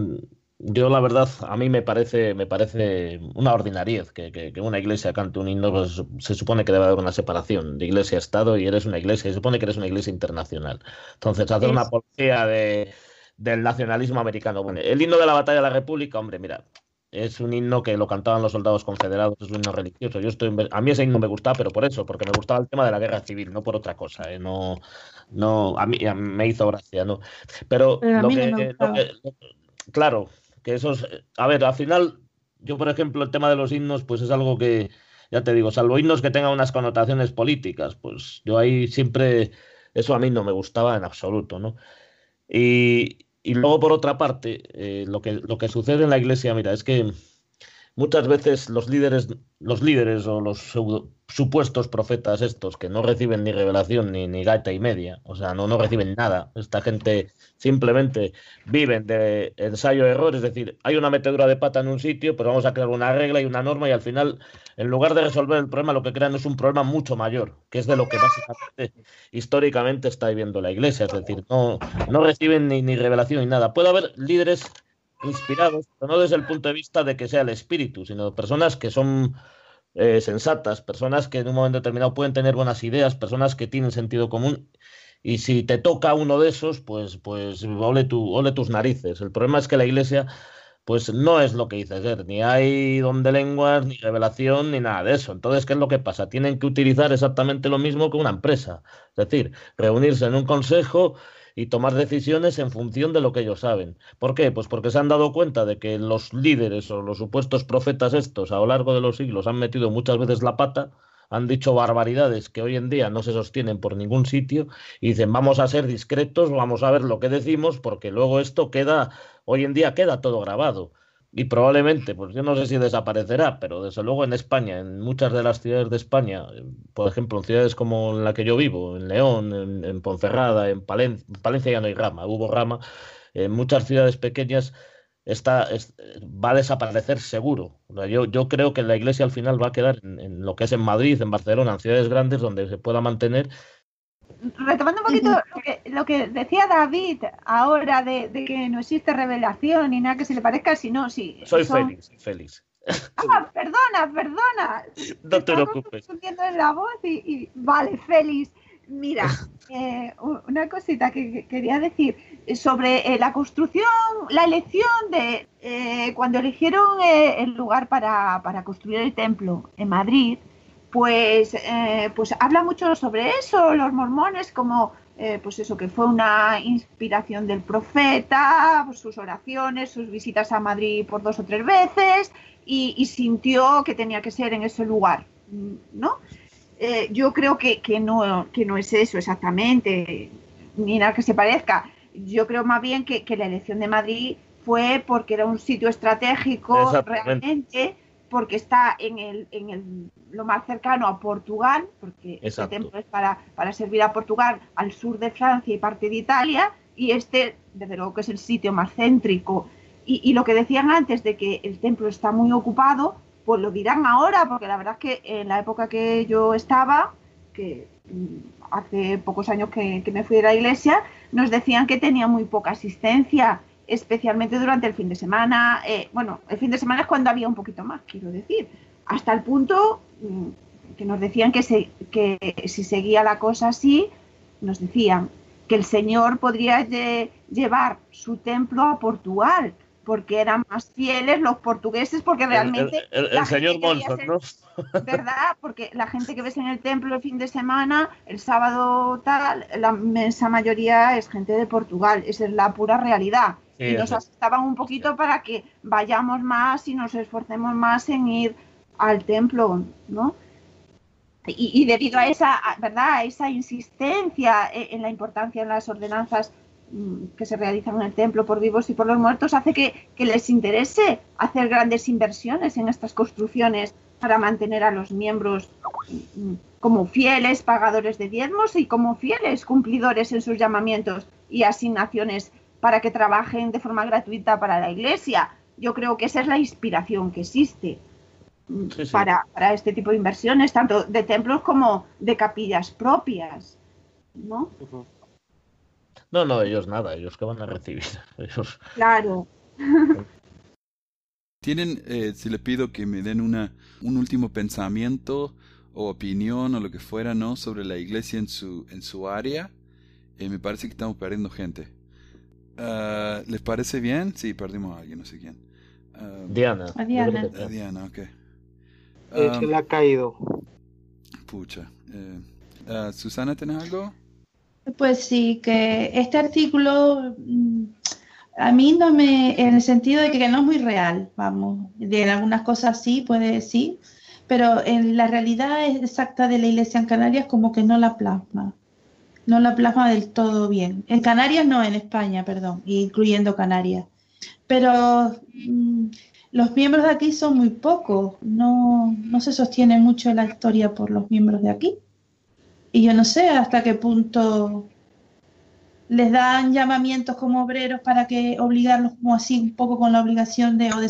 yo la verdad, a mí me parece, me parece una ordinariez que, que, una iglesia cante un himno, pues se supone que debe haber una separación de iglesia a Estado y eres una iglesia, se supone que eres una iglesia internacional. Entonces, hacer una policía de, del nacionalismo americano. Bueno, el himno de la batalla de la República, hombre, mira, es un himno que lo cantaban los soldados confederados, es un himno religioso. Yo estoy, a mí ese himno me gustaba, pero por eso, porque me gustaba el tema de la guerra civil, no por otra cosa. ¿eh? No, no, a mí, me hizo gracia, ¿no? Pero, lo, que, claro, que esos, a ver, al final, yo por ejemplo, el tema de los himnos, pues es algo que, ya te digo, salvo himnos que tengan unas connotaciones políticas, pues yo ahí siempre, eso a mí no me gustaba en absoluto, ¿no? Y, y luego, por otra parte, eh, lo, que, lo que sucede en la iglesia, mira, es que muchas veces los líderes, los líderes o los supuestos profetas estos que no reciben ni revelación ni, ni gaita y media, o sea, no, no reciben nada. Esta gente simplemente viven de ensayo-error, es decir, hay una metedura de pata en un sitio, pero vamos a crear una regla y una norma y al final, en lugar de resolver el problema, lo que crean es un problema mucho mayor, que es de lo que básicamente históricamente está viviendo la iglesia, es decir, no, no reciben ni, ni revelación ni nada. Puede haber líderes inspirados, pero no desde el punto de vista de que sea el espíritu, sino personas que son eh, sensatas, personas que en un momento determinado pueden tener buenas ideas, personas que tienen sentido común. Y si te toca uno de esos, pues, pues ole, tu, ole tus narices. El problema es que la iglesia, pues no es lo que dice ser, ni hay don de lenguas, ni revelación, ni nada de eso. Entonces, ¿qué es lo que pasa? Tienen que utilizar exactamente lo mismo que una empresa. Es decir, reunirse en un consejo y tomar decisiones en función de lo que ellos saben. ¿Por qué? Pues porque se han dado cuenta de que los líderes o los supuestos profetas estos a lo largo de los siglos han metido muchas veces la pata, han dicho barbaridades que hoy en día no se sostienen por ningún sitio y dicen vamos a ser discretos, vamos a ver lo que decimos porque luego esto queda, hoy en día queda todo grabado y probablemente, pues yo no sé si desaparecerá, pero desde luego en España, en muchas de las ciudades de España, por ejemplo, en ciudades como en la que yo vivo, en León, en, Ponferrada, en Palencia, en Palencia ya no hay rama, hubo rama, en muchas ciudades pequeñas está, va a desaparecer seguro. yo, yo creo que la iglesia al final va a quedar en, lo que es en Madrid, en Barcelona, en ciudades grandes donde se pueda mantener retomando un poquito lo que, decía David ahora de, que no existe revelación ni nada que se le parezca, sino si. Soy Félix, Félix. Ah, perdona, perdona. (laughs) No te preocupes. en la voz y, vale, Félix. Mira, (laughs) eh, una cosita que, quería decir sobre eh, la construcción, la elección de eh, cuando eligieron el lugar para, para construir el templo en Madrid pues, eh, pues habla mucho sobre eso, los mormones, como eh, pues eso, que fue una inspiración del profeta, pues sus oraciones, sus visitas a Madrid por dos o tres veces, y, sintió que tenía que ser en ese lugar, ¿no? Eh, yo creo que, no, que no es eso exactamente, ni nada que se parezca. Yo creo más bien que, que la elección de Madrid fue porque era un sitio estratégico realmente porque está en, el, en el, lo más cercano a Portugal, porque este templo es para, para servir a Portugal, al sur de Francia y parte de Italia, y este, desde luego que es el sitio más céntrico. Y, y, lo que decían antes de que el templo está muy ocupado, pues lo dirán ahora, porque la verdad es que en la época que yo estaba, que mm, hace pocos años que, que me fui de la iglesia, nos decían que tenía muy poca asistencia especialmente durante el fin de semana. Eh, bueno, el fin de semana es cuando había un poquito más, quiero decir, hasta el punto mm, que nos decían que, se, que si seguía la cosa así, nos decían que el Señor podría llevar su templo a Portugal, porque eran más fieles los portugueses, porque realmente... El, señor Monson, ¿no? (laughs) ¿Verdad? Porque la gente que ves en el templo el fin de semana, el sábado tal, la inmensa mayoría es gente de Portugal, esa es la pura realidad. Y nos asustaban un poquito para que vayamos más y nos esforcemos más en ir al templo, ¿no? Y, y debido a esa, ¿verdad? A esa insistencia en la importancia de las ordenanzas Mm, que se realizan en el templo por vivos y por los muertos hace que, les interese hacer grandes inversiones en estas construcciones para mantener a los miembros mm, como fieles pagadores de diezmos y como fieles cumplidores en sus llamamientos y asignaciones para que trabajen de forma gratuita para la iglesia. Yo creo que esa es la inspiración que existe mm, Para, este tipo de inversiones, tanto de templos como de capillas propias. ¿no? No, no, ellos nada, ellos que van a recibir. (laughs) Ellos... Claro. Tienen, eh, si le pido que me den una, un último pensamiento o opinión o lo que fuera, ¿no? Sobre la iglesia en su, en su área, eh, me parece que estamos perdiendo gente. Uh, ¿Les parece bien? Sí, perdimos a alguien, no sé quién. Uh, Diana. A Diana. A Diana, ok. Eh, se le ha caído. Pucha. Uh, Susana, ¿tenés algo? Pues sí, que este artículo mm, a mí no me, en el sentido de que no es muy real, vamos, de algunas cosas sí, puede sí, pero en la realidad exacta de la iglesia en Canarias como que no la plasma, no la plasma del todo bien. En Canarias no, en España, perdón, incluyendo Canarias. Pero mm, los miembros de aquí son muy pocos, no, no se sostiene mucho la historia por los miembros de aquí. Y yo no sé hasta qué punto les dan llamamientos como obreros para que obligarlos como así un poco con la obligación de o de,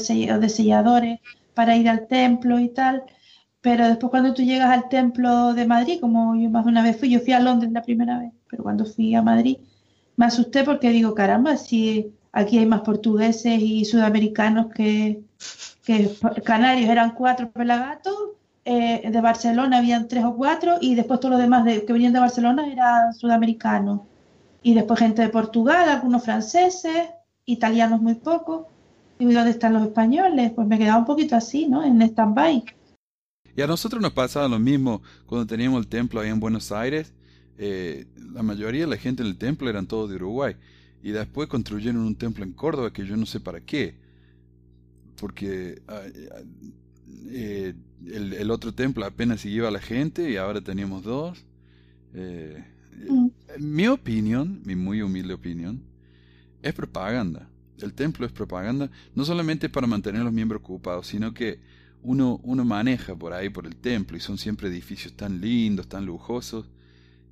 selladores para ir al templo y tal. Pero después cuando tú llegas al templo de Madrid, como yo más de una vez fui, yo fui a Londres la primera vez, pero cuando fui a Madrid me asusté porque digo, caramba, si aquí hay más portugueses y sudamericanos que, canarios, eran cuatro pelagatos, eh, de Barcelona habían tres o cuatro y después todos los demás de, que venían de Barcelona eran sudamericanos. Y después gente de Portugal, algunos franceses, italianos muy pocos. ¿Y dónde están los españoles? Pues me quedaba un poquito así, ¿no? En stand-by. Y a nosotros nos pasaba lo mismo cuando teníamos el templo ahí en Buenos Aires. Eh, la mayoría de la gente en el templo eran todos de Uruguay. Y después construyeron un templo en Córdoba que yo no sé para qué. Porque eh, el, otro templo apenas iba la gente y ahora teníamos dos. Eh, mm. Mi opinión, mi muy humilde opinión, es propaganda. El templo es propaganda no solamente para mantener a los miembros ocupados, sino que uno, uno maneja por ahí, por el templo, y son siempre edificios tan lindos, tan lujosos.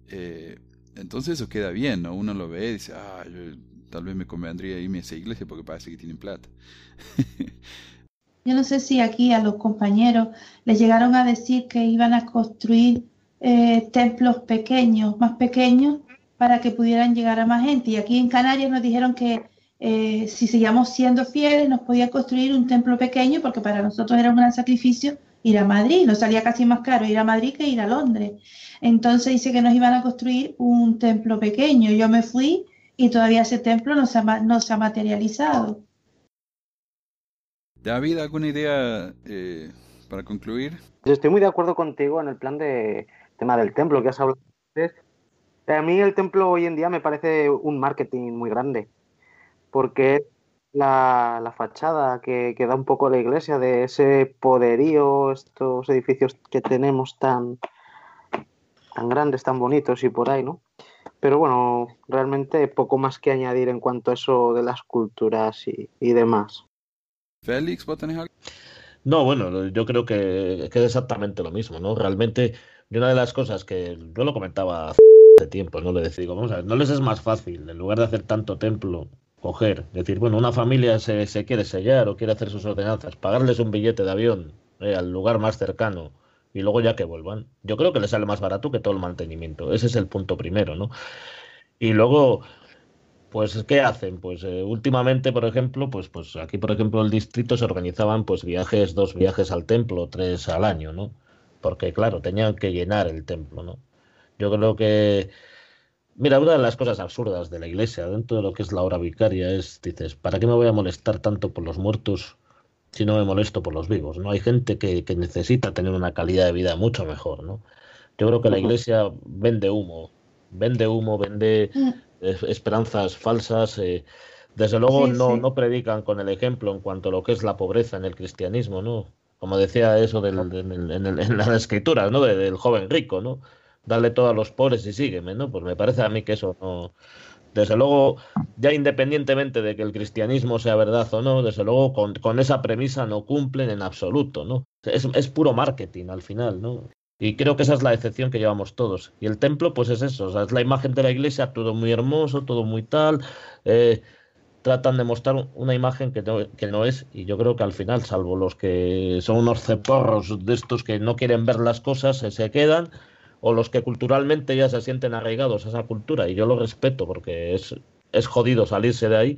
Eh, entonces eso queda bien, ¿no? Uno lo ve y dice, ah, yo, tal vez me convendría irme a esa iglesia porque parece que tienen plata. (laughs) Yo no sé si aquí a los compañeros les llegaron a decir que iban a construir eh, templos pequeños, más pequeños, para que pudieran llegar a más gente. Y aquí en Canarias nos dijeron que eh, si seguíamos siendo fieles nos podía construir un templo pequeño, porque para nosotros era un gran sacrificio ir a Madrid. Nos salía casi más caro ir a Madrid que ir a Londres. Entonces dice que nos iban a construir un templo pequeño. Yo me fui y todavía ese templo no se no se ha materializado. David, ¿alguna idea eh, para concluir? Estoy muy de acuerdo contigo en el plan de tema del templo que has hablado antes. A mí el templo hoy en día me parece un marketing muy grande, porque la, la fachada que, que, da un poco la iglesia de ese poderío, estos edificios que tenemos tan, tan grandes, tan bonitos y por ahí, ¿no? Pero bueno, realmente poco más que añadir en cuanto a eso de las culturas y, y demás. Félix, ¿vos tenés algo? No, bueno, yo creo que, que, es exactamente lo mismo, ¿no? Realmente, una de las cosas que yo lo comentaba hace tiempo, no le decía, vamos a ver, no les es más fácil, en lugar de hacer tanto templo, coger, decir, bueno, una familia se, se quiere sellar o quiere hacer sus ordenanzas, pagarles un billete de avión eh, al lugar más cercano y luego ya que vuelvan. Yo creo que les sale más barato que todo el mantenimiento. Ese es el punto primero, ¿no? Y luego, pues, ¿qué hacen? Pues eh, últimamente, por ejemplo, pues, pues aquí, por ejemplo, el distrito se organizaban pues viajes, dos viajes al templo, tres al año, ¿no? Porque, claro, tenían que llenar el templo, ¿no? Yo creo que Mira, una de las cosas absurdas de la iglesia, dentro de lo que es la hora vicaria, es, dices, ¿para qué me voy a molestar tanto por los muertos si no me molesto por los vivos? ¿no? Hay gente que, que necesita tener una calidad de vida mucho mejor, ¿no? Yo creo que la iglesia vende humo, vende humo, vende mm. esperanzas falsas. Eh, desde luego no, no predican con el ejemplo en cuanto a lo que es la pobreza en el cristianismo, ¿no? Como decía eso del, en, en, las escrituras, ¿no? del joven rico, ¿no? Darle todo a los pobres y sígueme, ¿no? Pues me parece a mí que eso no. Desde luego, ya independientemente de que el cristianismo sea verdad o no, desde luego con, con esa premisa no cumplen en absoluto, ¿no? Es, es, puro marketing al final, ¿no? Y creo que esa es la excepción que llevamos todos. Y el templo, pues es eso, o sea, es la imagen de la iglesia, todo muy hermoso, todo muy tal. Eh, tratan de mostrar una imagen que no, que no es, y yo creo que al final, salvo los que son unos ceporros de estos que no quieren ver las cosas, se, se quedan o los que culturalmente ya se sienten arraigados a esa cultura, y yo lo respeto porque es, es jodido salirse de ahí,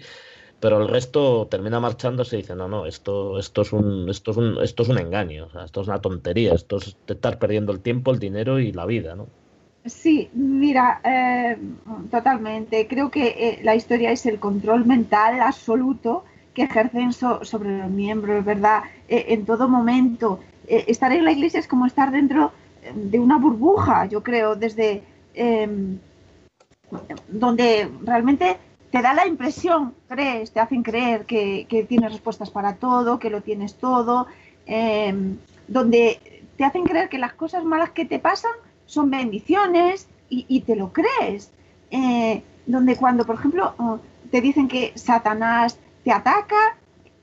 pero el resto termina marchándose y dice, no, no, esto, esto, es, un, esto, es, un, esto es un engaño, esto es una tontería, esto es estar perdiendo el tiempo, el dinero y la vida, ¿no? Sí, mira, eh, totalmente. Creo que eh, la historia es el control mental absoluto que ejercen sobre los miembros, ¿verdad? Eh, en todo momento. estar en la iglesia es como estar dentro de una burbuja, yo creo, desde em, donde realmente te da la impresión, crees, te hacen creer que, tienes respuestas para todo, que lo tienes todo, em, donde te hacen creer que las cosas malas que te pasan son bendiciones y, te lo crees. Eh, donde cuando, por ejemplo, oh, te dicen que Satanás te ataca,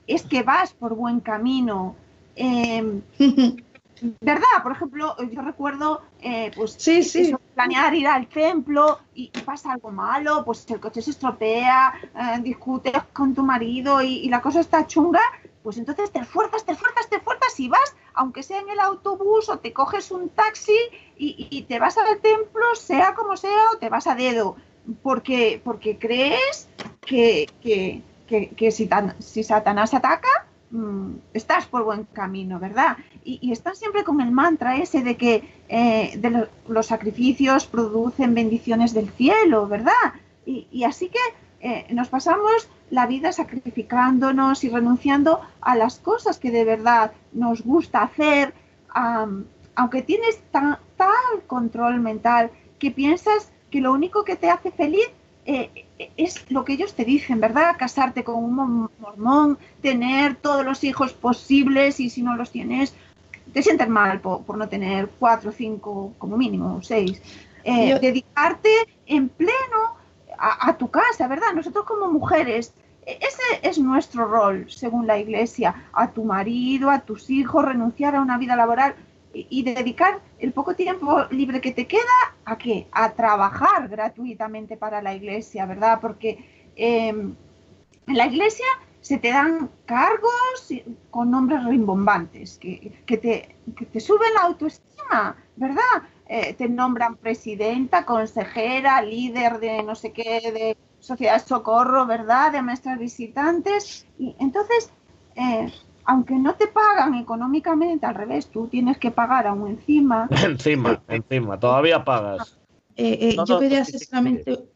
es que vas por buen camino. Em, (laughs) ¿Verdad? Por ejemplo, yo recuerdo eh, pues planear ir al templo y, pasa algo malo, pues el coche se estropea, eh, discutes con tu marido y, la cosa está chunga, pues entonces te esfuerzas, te esfuerzas, te esfuerzas y vas, aunque sea en el autobús o te coges un taxi y, te vas al templo, sea como sea, o te vas a dedo, porque, porque crees que, si, si Satanás ataca, Mm, estás por buen camino, ¿verdad? Y, están siempre con el mantra ese de que eh, los sacrificios producen bendiciones del cielo, ¿verdad? Y, así que eh, nos pasamos la vida sacrificándonos y renunciando a las cosas que de verdad nos gusta hacer, aunque tienes tal control mental que piensas que lo único que te hace feliz eh, es lo que ellos te dicen, ¿verdad? Casarte con un mormón, tener todos los hijos posibles y si no los tienes, te sientes mal por, no tener cuatro, cinco, como mínimo, seis. Eh, dedicarte en pleno a, tu casa, ¿verdad? Nosotros como mujeres, e, ese es nuestro rol, según la iglesia, a tu marido, a tus hijos, renunciar a una vida laboral y dedicar el poco tiempo libre que te queda a qué? A trabajar gratuitamente para la iglesia, ¿verdad? Porque em, en la iglesia se te dan cargos con nombres rimbombantes que, que, te, que te, suben la autoestima, ¿verdad? Eh, te nombran presidenta, consejera, líder de no sé qué, de sociedad de socorro, ¿verdad? De maestras visitantes. Y entonces, eh, aunque no te pagan económicamente, al revés, tú tienes que pagar aún encima. (laughs) encima, encima, todavía pagas. Eh, eh, yo quería hacer solamente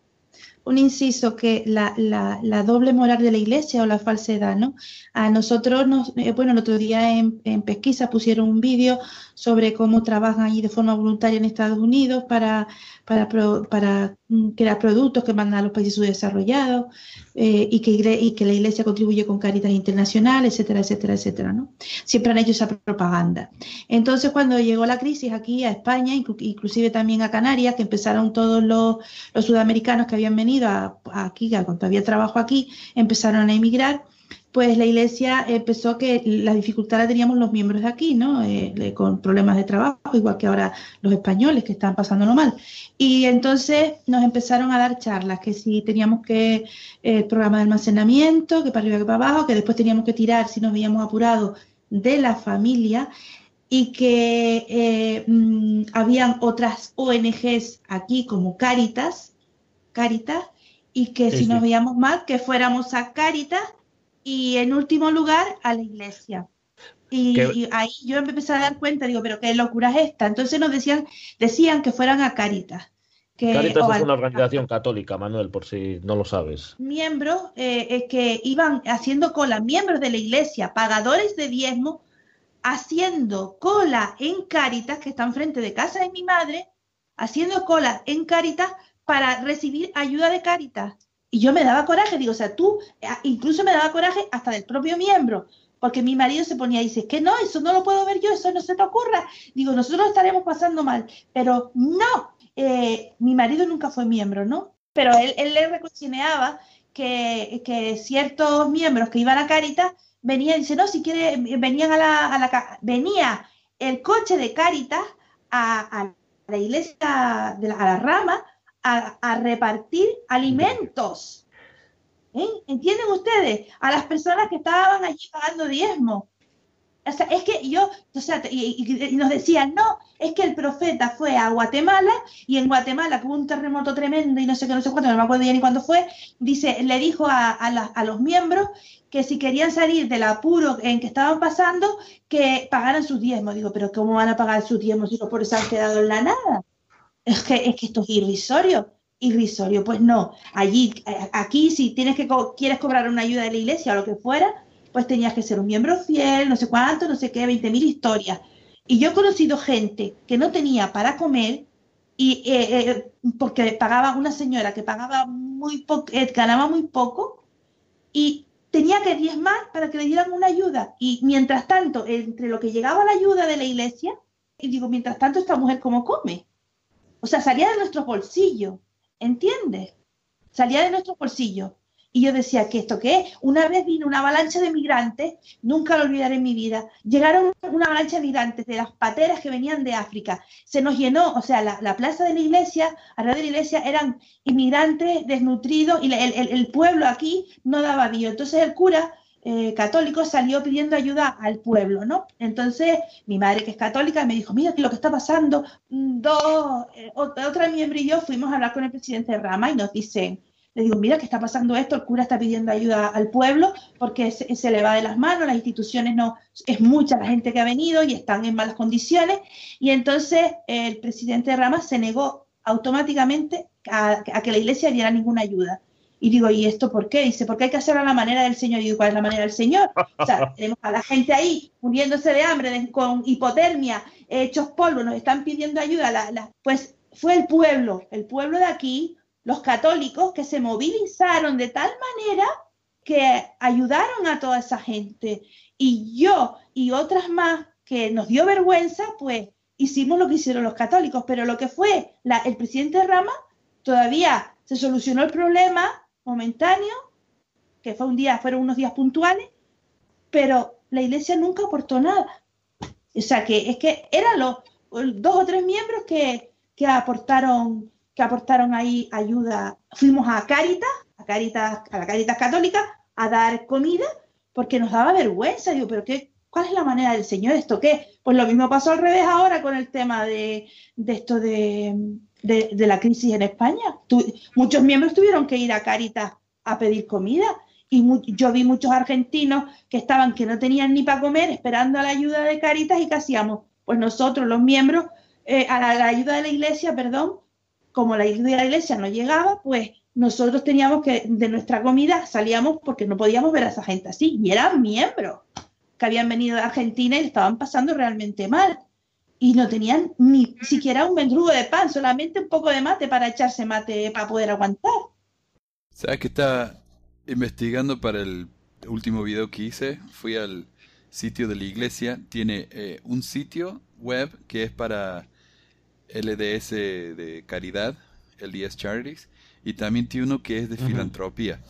un inciso que la, la, doble moral de la iglesia o la falsedad, ¿no? A nosotros, nos, eh, bueno, el otro día en, en pesquisa pusieron un vídeo sobre cómo trabajan allí de forma voluntaria en Estados Unidos para, para, para mm, crear productos que mandan a los países subdesarrollados eh, y, que, y que la iglesia contribuye con Caritas Internacional, etcétera, etcétera, etcétera, ¿no? Siempre han hecho esa propaganda. Entonces, cuando llegó la crisis aquí a España, inclusive también a Canarias, que empezaron todos los, los sudamericanos que habían venido a, aquí, cuando había trabajo aquí, empezaron a emigrar, pues la iglesia empezó que la dificultad la teníamos los miembros de aquí, ¿no? Eh, con problemas de trabajo, igual que ahora los españoles que están pasándolo mal. Y entonces nos empezaron a dar charlas, que si teníamos que, el eh, programa de almacenamiento, que para arriba, que para abajo, que después teníamos que tirar si nos veíamos apurados de la familia y que eh, mm, habían otras ONGs aquí como Caritas, Caritas, y que si nos veíamos mal, que fuéramos a Caritas y en último lugar a la iglesia. Y, ahí yo me empecé a dar cuenta, digo, pero qué locura es esta. Entonces nos decían, decían que fueran a Caritas. Que, Caritas es una organización católica, Manuel, por si no lo sabes. Miembros eh, que iban haciendo cola, miembros de la iglesia, pagadores de diezmo, haciendo cola en Caritas, que están frente de casa de mi madre, haciendo cola en Caritas para recibir ayuda de Caritas. Y yo me daba coraje, digo, o sea, tú, eh, incluso me daba coraje hasta del propio miembro, porque mi marido se ponía y dice, que no, eso no lo puedo ver yo, eso no se te ocurra. Digo, nosotros estaremos pasando mal, pero no, eh, mi marido nunca fue miembro, ¿no? Pero él, le reconciliaba que, que, ciertos miembros que iban a Caritas venían, dice, no, si quiere, venían a la, a la venía el coche de Caritas a, la iglesia, de la, a la rama, a, repartir alimentos. ¿Eh? ¿Entienden ustedes? A las personas que estaban allí pagando diezmo. O sea, es que yo, sea, y, nos decían, no, es que el profeta fue a Guatemala y en Guatemala, hubo un terremoto tremendo y no sé qué, no sé cuánto, no me acuerdo ya ni cuándo fue, dice, le dijo a, a los miembros que si querían salir del apuro en que estaban pasando, que pagaran sus diezmos. Digo, pero ¿cómo van a pagar sus diezmos si los pobres han quedado en la nada? Es que, es que esto es irrisorio. Irrisorio, pues no. Allí, eh, aquí, si tienes que quieres cobrar una ayuda de la iglesia o lo que fuera, pues tenías que ser un miembro fiel, no sé cuánto, no sé qué, 20.000 mil historias. Y yo he conocido gente que no tenía para comer y eh, eh, porque pagaba una señora que pagaba muy poco, ganaba muy poco y tenía que diezmar para que le dieran una ayuda. Y mientras tanto, entre lo que llegaba la ayuda de la iglesia, y digo, mientras tanto, esta mujer cómo come. O sea, salía de nuestros bolsillos, ¿entiendes? Salía de nuestros bolsillos. Y yo decía, ¿qué esto qué es? Una vez vino una avalancha de migrantes, nunca lo olvidaré en mi vida. Llegaron una avalancha de migrantes de las pateras que venían de África. Se nos llenó, o sea, la, plaza de la iglesia, alrededor de la iglesia, eran inmigrantes desnutridos y el, pueblo aquí no daba vío. Entonces el cura eh, católico salió pidiendo ayuda al pueblo, ¿no? Entonces, mi madre, que es católica, me dijo, mira, ¿qué lo que está pasando? Mm, dos, eh, otra miembro y yo fuimos a hablar con el presidente Rama y nos dicen, le digo, mira, ¿qué está pasando esto? El cura está pidiendo ayuda al pueblo porque se, le va de las manos, las instituciones no, es mucha la gente que ha venido y están en malas condiciones. Y entonces el presidente Rama se negó automáticamente a que la iglesia diera ninguna ayuda. Y digo, ¿y esto por qué? Dice, porque hay que hacerlo a la manera del Señor. Y digo, ¿cuál es la manera del Señor? O sea, (laughs) tenemos a la gente ahí muriéndose de hambre, con hipotermia, hechos polvo, nos están pidiendo ayuda. La, Pues fue el pueblo, el pueblo de aquí, los católicos, que se movilizaron de tal manera que ayudaron a toda esa gente. Y yo y otras más que nos dio vergüenza, pues hicimos lo que hicieron los católicos. Pero lo que fue la, el presidente Rama, todavía se solucionó el problema momentáneo, que fue un día, fueron unos días puntuales, pero la iglesia nunca aportó nada. O sea que es que eran los dos o tres miembros que, que aportaron, que aportaron ahí ayuda. Fuimos a Caritas, a Caritas, a la Caritas Católica, a dar comida, porque nos daba vergüenza. Digo, pero qué, ¿cuál es la manera del Señor? ¿Esto qué? Pues lo mismo pasó al revés ahora con el tema de, de esto de, de, la crisis en España. muchos miembros tuvieron que ir a Caritas a pedir comida y yo vi muchos argentinos que estaban que no tenían ni para comer esperando a la ayuda de Caritas y ¿qué hacíamos? Pues nosotros los miembros, eh, a la, ayuda de la iglesia, perdón, como la ayuda de la iglesia no llegaba, pues nosotros teníamos que, de nuestra comida salíamos porque no podíamos ver a esa gente así y eran miembros que habían venido de Argentina y estaban pasando realmente mal y no tenían ni siquiera un mendrugo de pan, solamente un poco de mate para echarse mate para poder aguantar. ¿Sabes que está investigando para el último video que hice? Fui al sitio de la iglesia, tiene eh, un sitio web que es para LDS de caridad, LDS Charities, y también tiene uno que es de filantropía.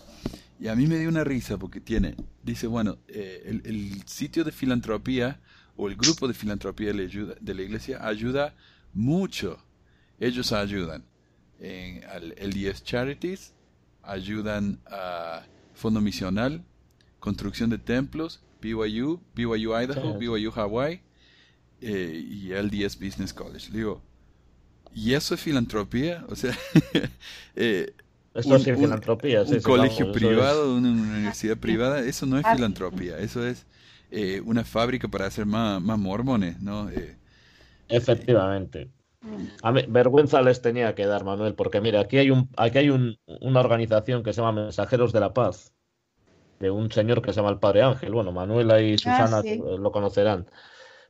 Y a mí me dio una risa porque tiene dice, bueno, eh, el, sitio de filantropía o el grupo de filantropía de la, de la iglesia ayuda mucho. Ellos ayudan en el LDS Charities, ayudan a Fondo Misional, construcción de templos, BYU, BYU Idaho, BYU Hawaii eh, y LDS Business College. Digo, ¿y eso es filantropía? O sea, (laughs) eh, esto es filantropía. Un, colegio privado, una universidad privada, eso no es ah, filantropía, eso es eh, una fábrica para hacer más, más mormones, ¿no? Eh, Efectivamente. A mí, vergüenza les tenía que dar, Manuel, porque mira, aquí hay, un, aquí hay un, una organización que se llama Mensajeros de la Paz, de un señor que se llama el Padre Ángel. Bueno, Manuela y ah, Susana lo conocerán.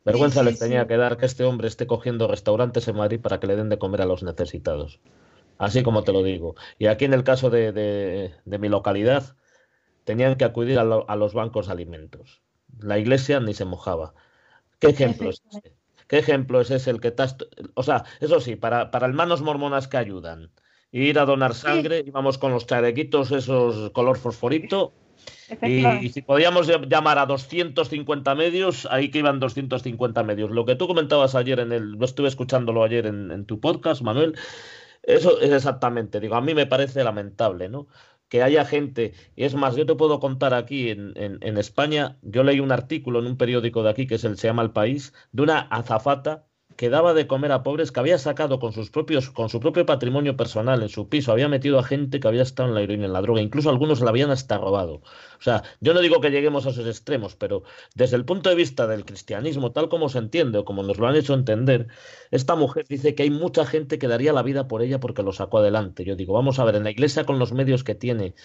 Vergüenza les tenía que dar que este hombre esté cogiendo restaurantes en Madrid para que le den de comer a los necesitados. Así como te lo digo. Y aquí en el caso de, de, mi localidad, tenían que acudir a, a, los bancos de alimentos. La iglesia ni se mojaba. ¿Qué ejemplo es ese? ¿Qué ejemplo es ese el que estás... O sea, eso sí, para, para hermanos mormonas que ayudan, ir a donar sangre, íbamos con los charequitos esos color fosforito, y, si podíamos llamar a 250 medios, ahí que iban 250 medios. Lo que tú comentabas ayer en el, lo estuve escuchándolo ayer en, en, tu podcast, Manuel, eso es exactamente, digo, a mí me parece lamentable, ¿no? Que haya gente, y es más, yo te puedo contar aquí en, España, yo leí un artículo en un periódico de aquí que se llama El País, de una azafata que daba de comer a pobres, que había sacado con sus propios, con su propio patrimonio personal en su piso, había metido a gente que había estado en la heroína, en la droga, incluso algunos la habían hasta robado. O sea, yo no digo que lleguemos a esos extremos, pero desde el punto de vista del cristianismo, tal como se entiende o como nos lo han hecho entender, esta mujer dice que hay mucha gente que daría la vida por ella porque lo sacó adelante. Yo digo, vamos a ver, en la iglesia con los medios que tiene,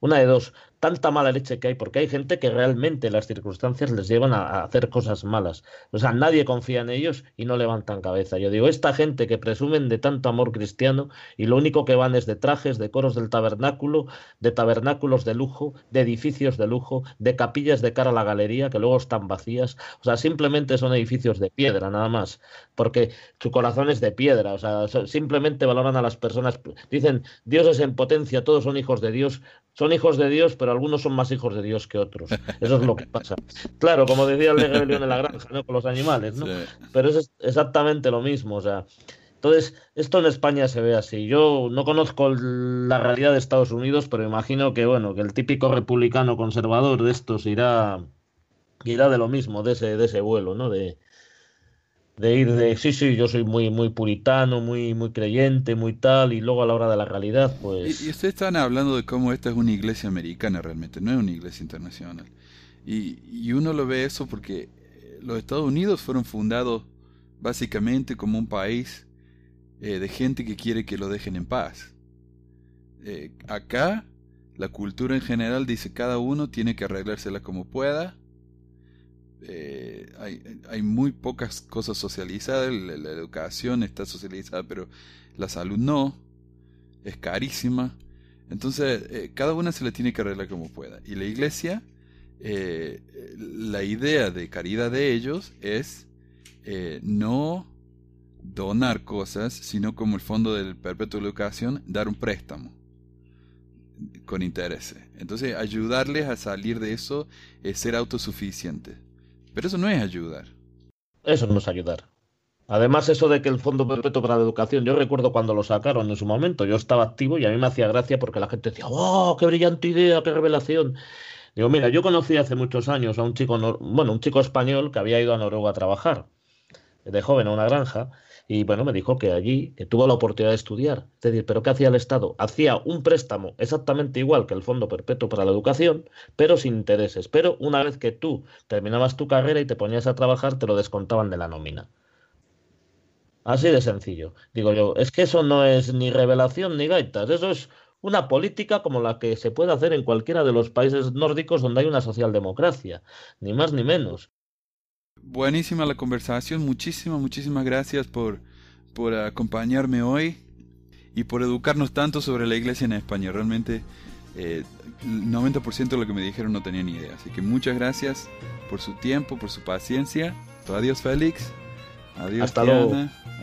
una de dos, tanta mala leche que hay, porque hay gente que realmente las circunstancias les llevan a, hacer cosas malas. O sea, nadie confía en ellos y no levantan cabeza. Yo digo, esta gente que presumen de tanto amor cristiano y lo único que van es de trajes, de coros del tabernáculo, de tabernáculos de lujo, de edificios de lujo, de capillas de cara a la galería que luego están vacías. O sea, simplemente son edificios de piedra, nada más, porque su corazón es de piedra. O sea, simplemente valoran a las personas. Dicen, Dios es en potencia, todos son hijos de Dios. Son hijos de Dios, pero algunos son más hijos de Dios que otros. Eso es lo que pasa. Claro, como decía el de rebelión en la granja, ¿no? Con los animales, ¿no? Pero es exactamente lo mismo, o sea. Entonces, esto en España se ve así. Yo no conozco la realidad de Estados Unidos, pero imagino que, bueno, que el típico republicano conservador de estos irá, irá de lo mismo, de ese, de ese vuelo, ¿no? De, de ir de sí, sí, yo soy muy, muy puritano, muy, muy creyente, muy tal, y luego a la hora de la realidad, pues. Y, ustedes están hablando de cómo esta es una iglesia americana realmente, no es una iglesia internacional. Y, y uno lo ve eso porque eh, los Estados Unidos fueron fundados básicamente como un país eh, de gente que quiere que lo dejen en paz. Eh, acá, la cultura en general dice cada uno tiene que arreglársela como pueda eh, hay, hay, muy pocas cosas socializadas, la, educación está socializada, pero la salud no, es carísima. Entonces, eh, cada una se la tiene que arreglar como pueda. Y la iglesia, eh, la idea de caridad de ellos es no donar cosas, sino como el fondo del perpetuo de educación, dar un préstamo con intereses. Entonces, ayudarles a salir de eso es ser autosuficientes. Pero eso no es ayudar. Eso no es ayudar. Además, eso de que el Fondo Perpetuo para la Educación, yo recuerdo cuando lo sacaron en su momento, yo estaba activo y a mí me hacía gracia porque la gente decía, ¡oh, qué brillante idea, qué revelación! Digo, mira, yo conocí hace muchos años a un chico, bueno, un chico español que había ido a Noruega a trabajar, de joven a una granja, y bueno, me dijo que allí, tuvo la oportunidad de estudiar. Es decir, ¿pero qué hacía el Estado? Hacía un préstamo exactamente igual que el Fondo Perpetuo para la Educación, pero sin intereses. Pero una vez que tú terminabas tu carrera y te ponías a trabajar, te lo descontaban de la nómina. Así de sencillo. Digo yo, es que eso no es ni revelación ni gaitas, eso es una política como la que se puede hacer en cualquiera de los países nórdicos donde hay una socialdemocracia, ni más ni menos buenísima la conversación. Muchísimas, muchísimas gracias por, por acompañarme hoy y por educarnos tanto sobre la iglesia en España. Realmente eh, el 90% de lo que me dijeron no tenía ni idea. Así que muchas gracias por su tiempo, por su paciencia. Adiós Félix. Adiós Hasta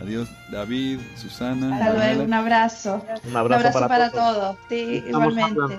Adiós David, Susana. Hasta luego, un abrazo. Un abrazo, para, todos. Sí, igualmente.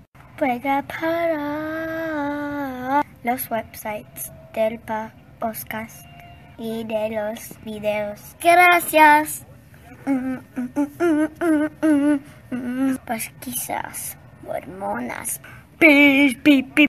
pueda parar los websites del podcast y de los videos. Gracias. Pues quizás hormonas.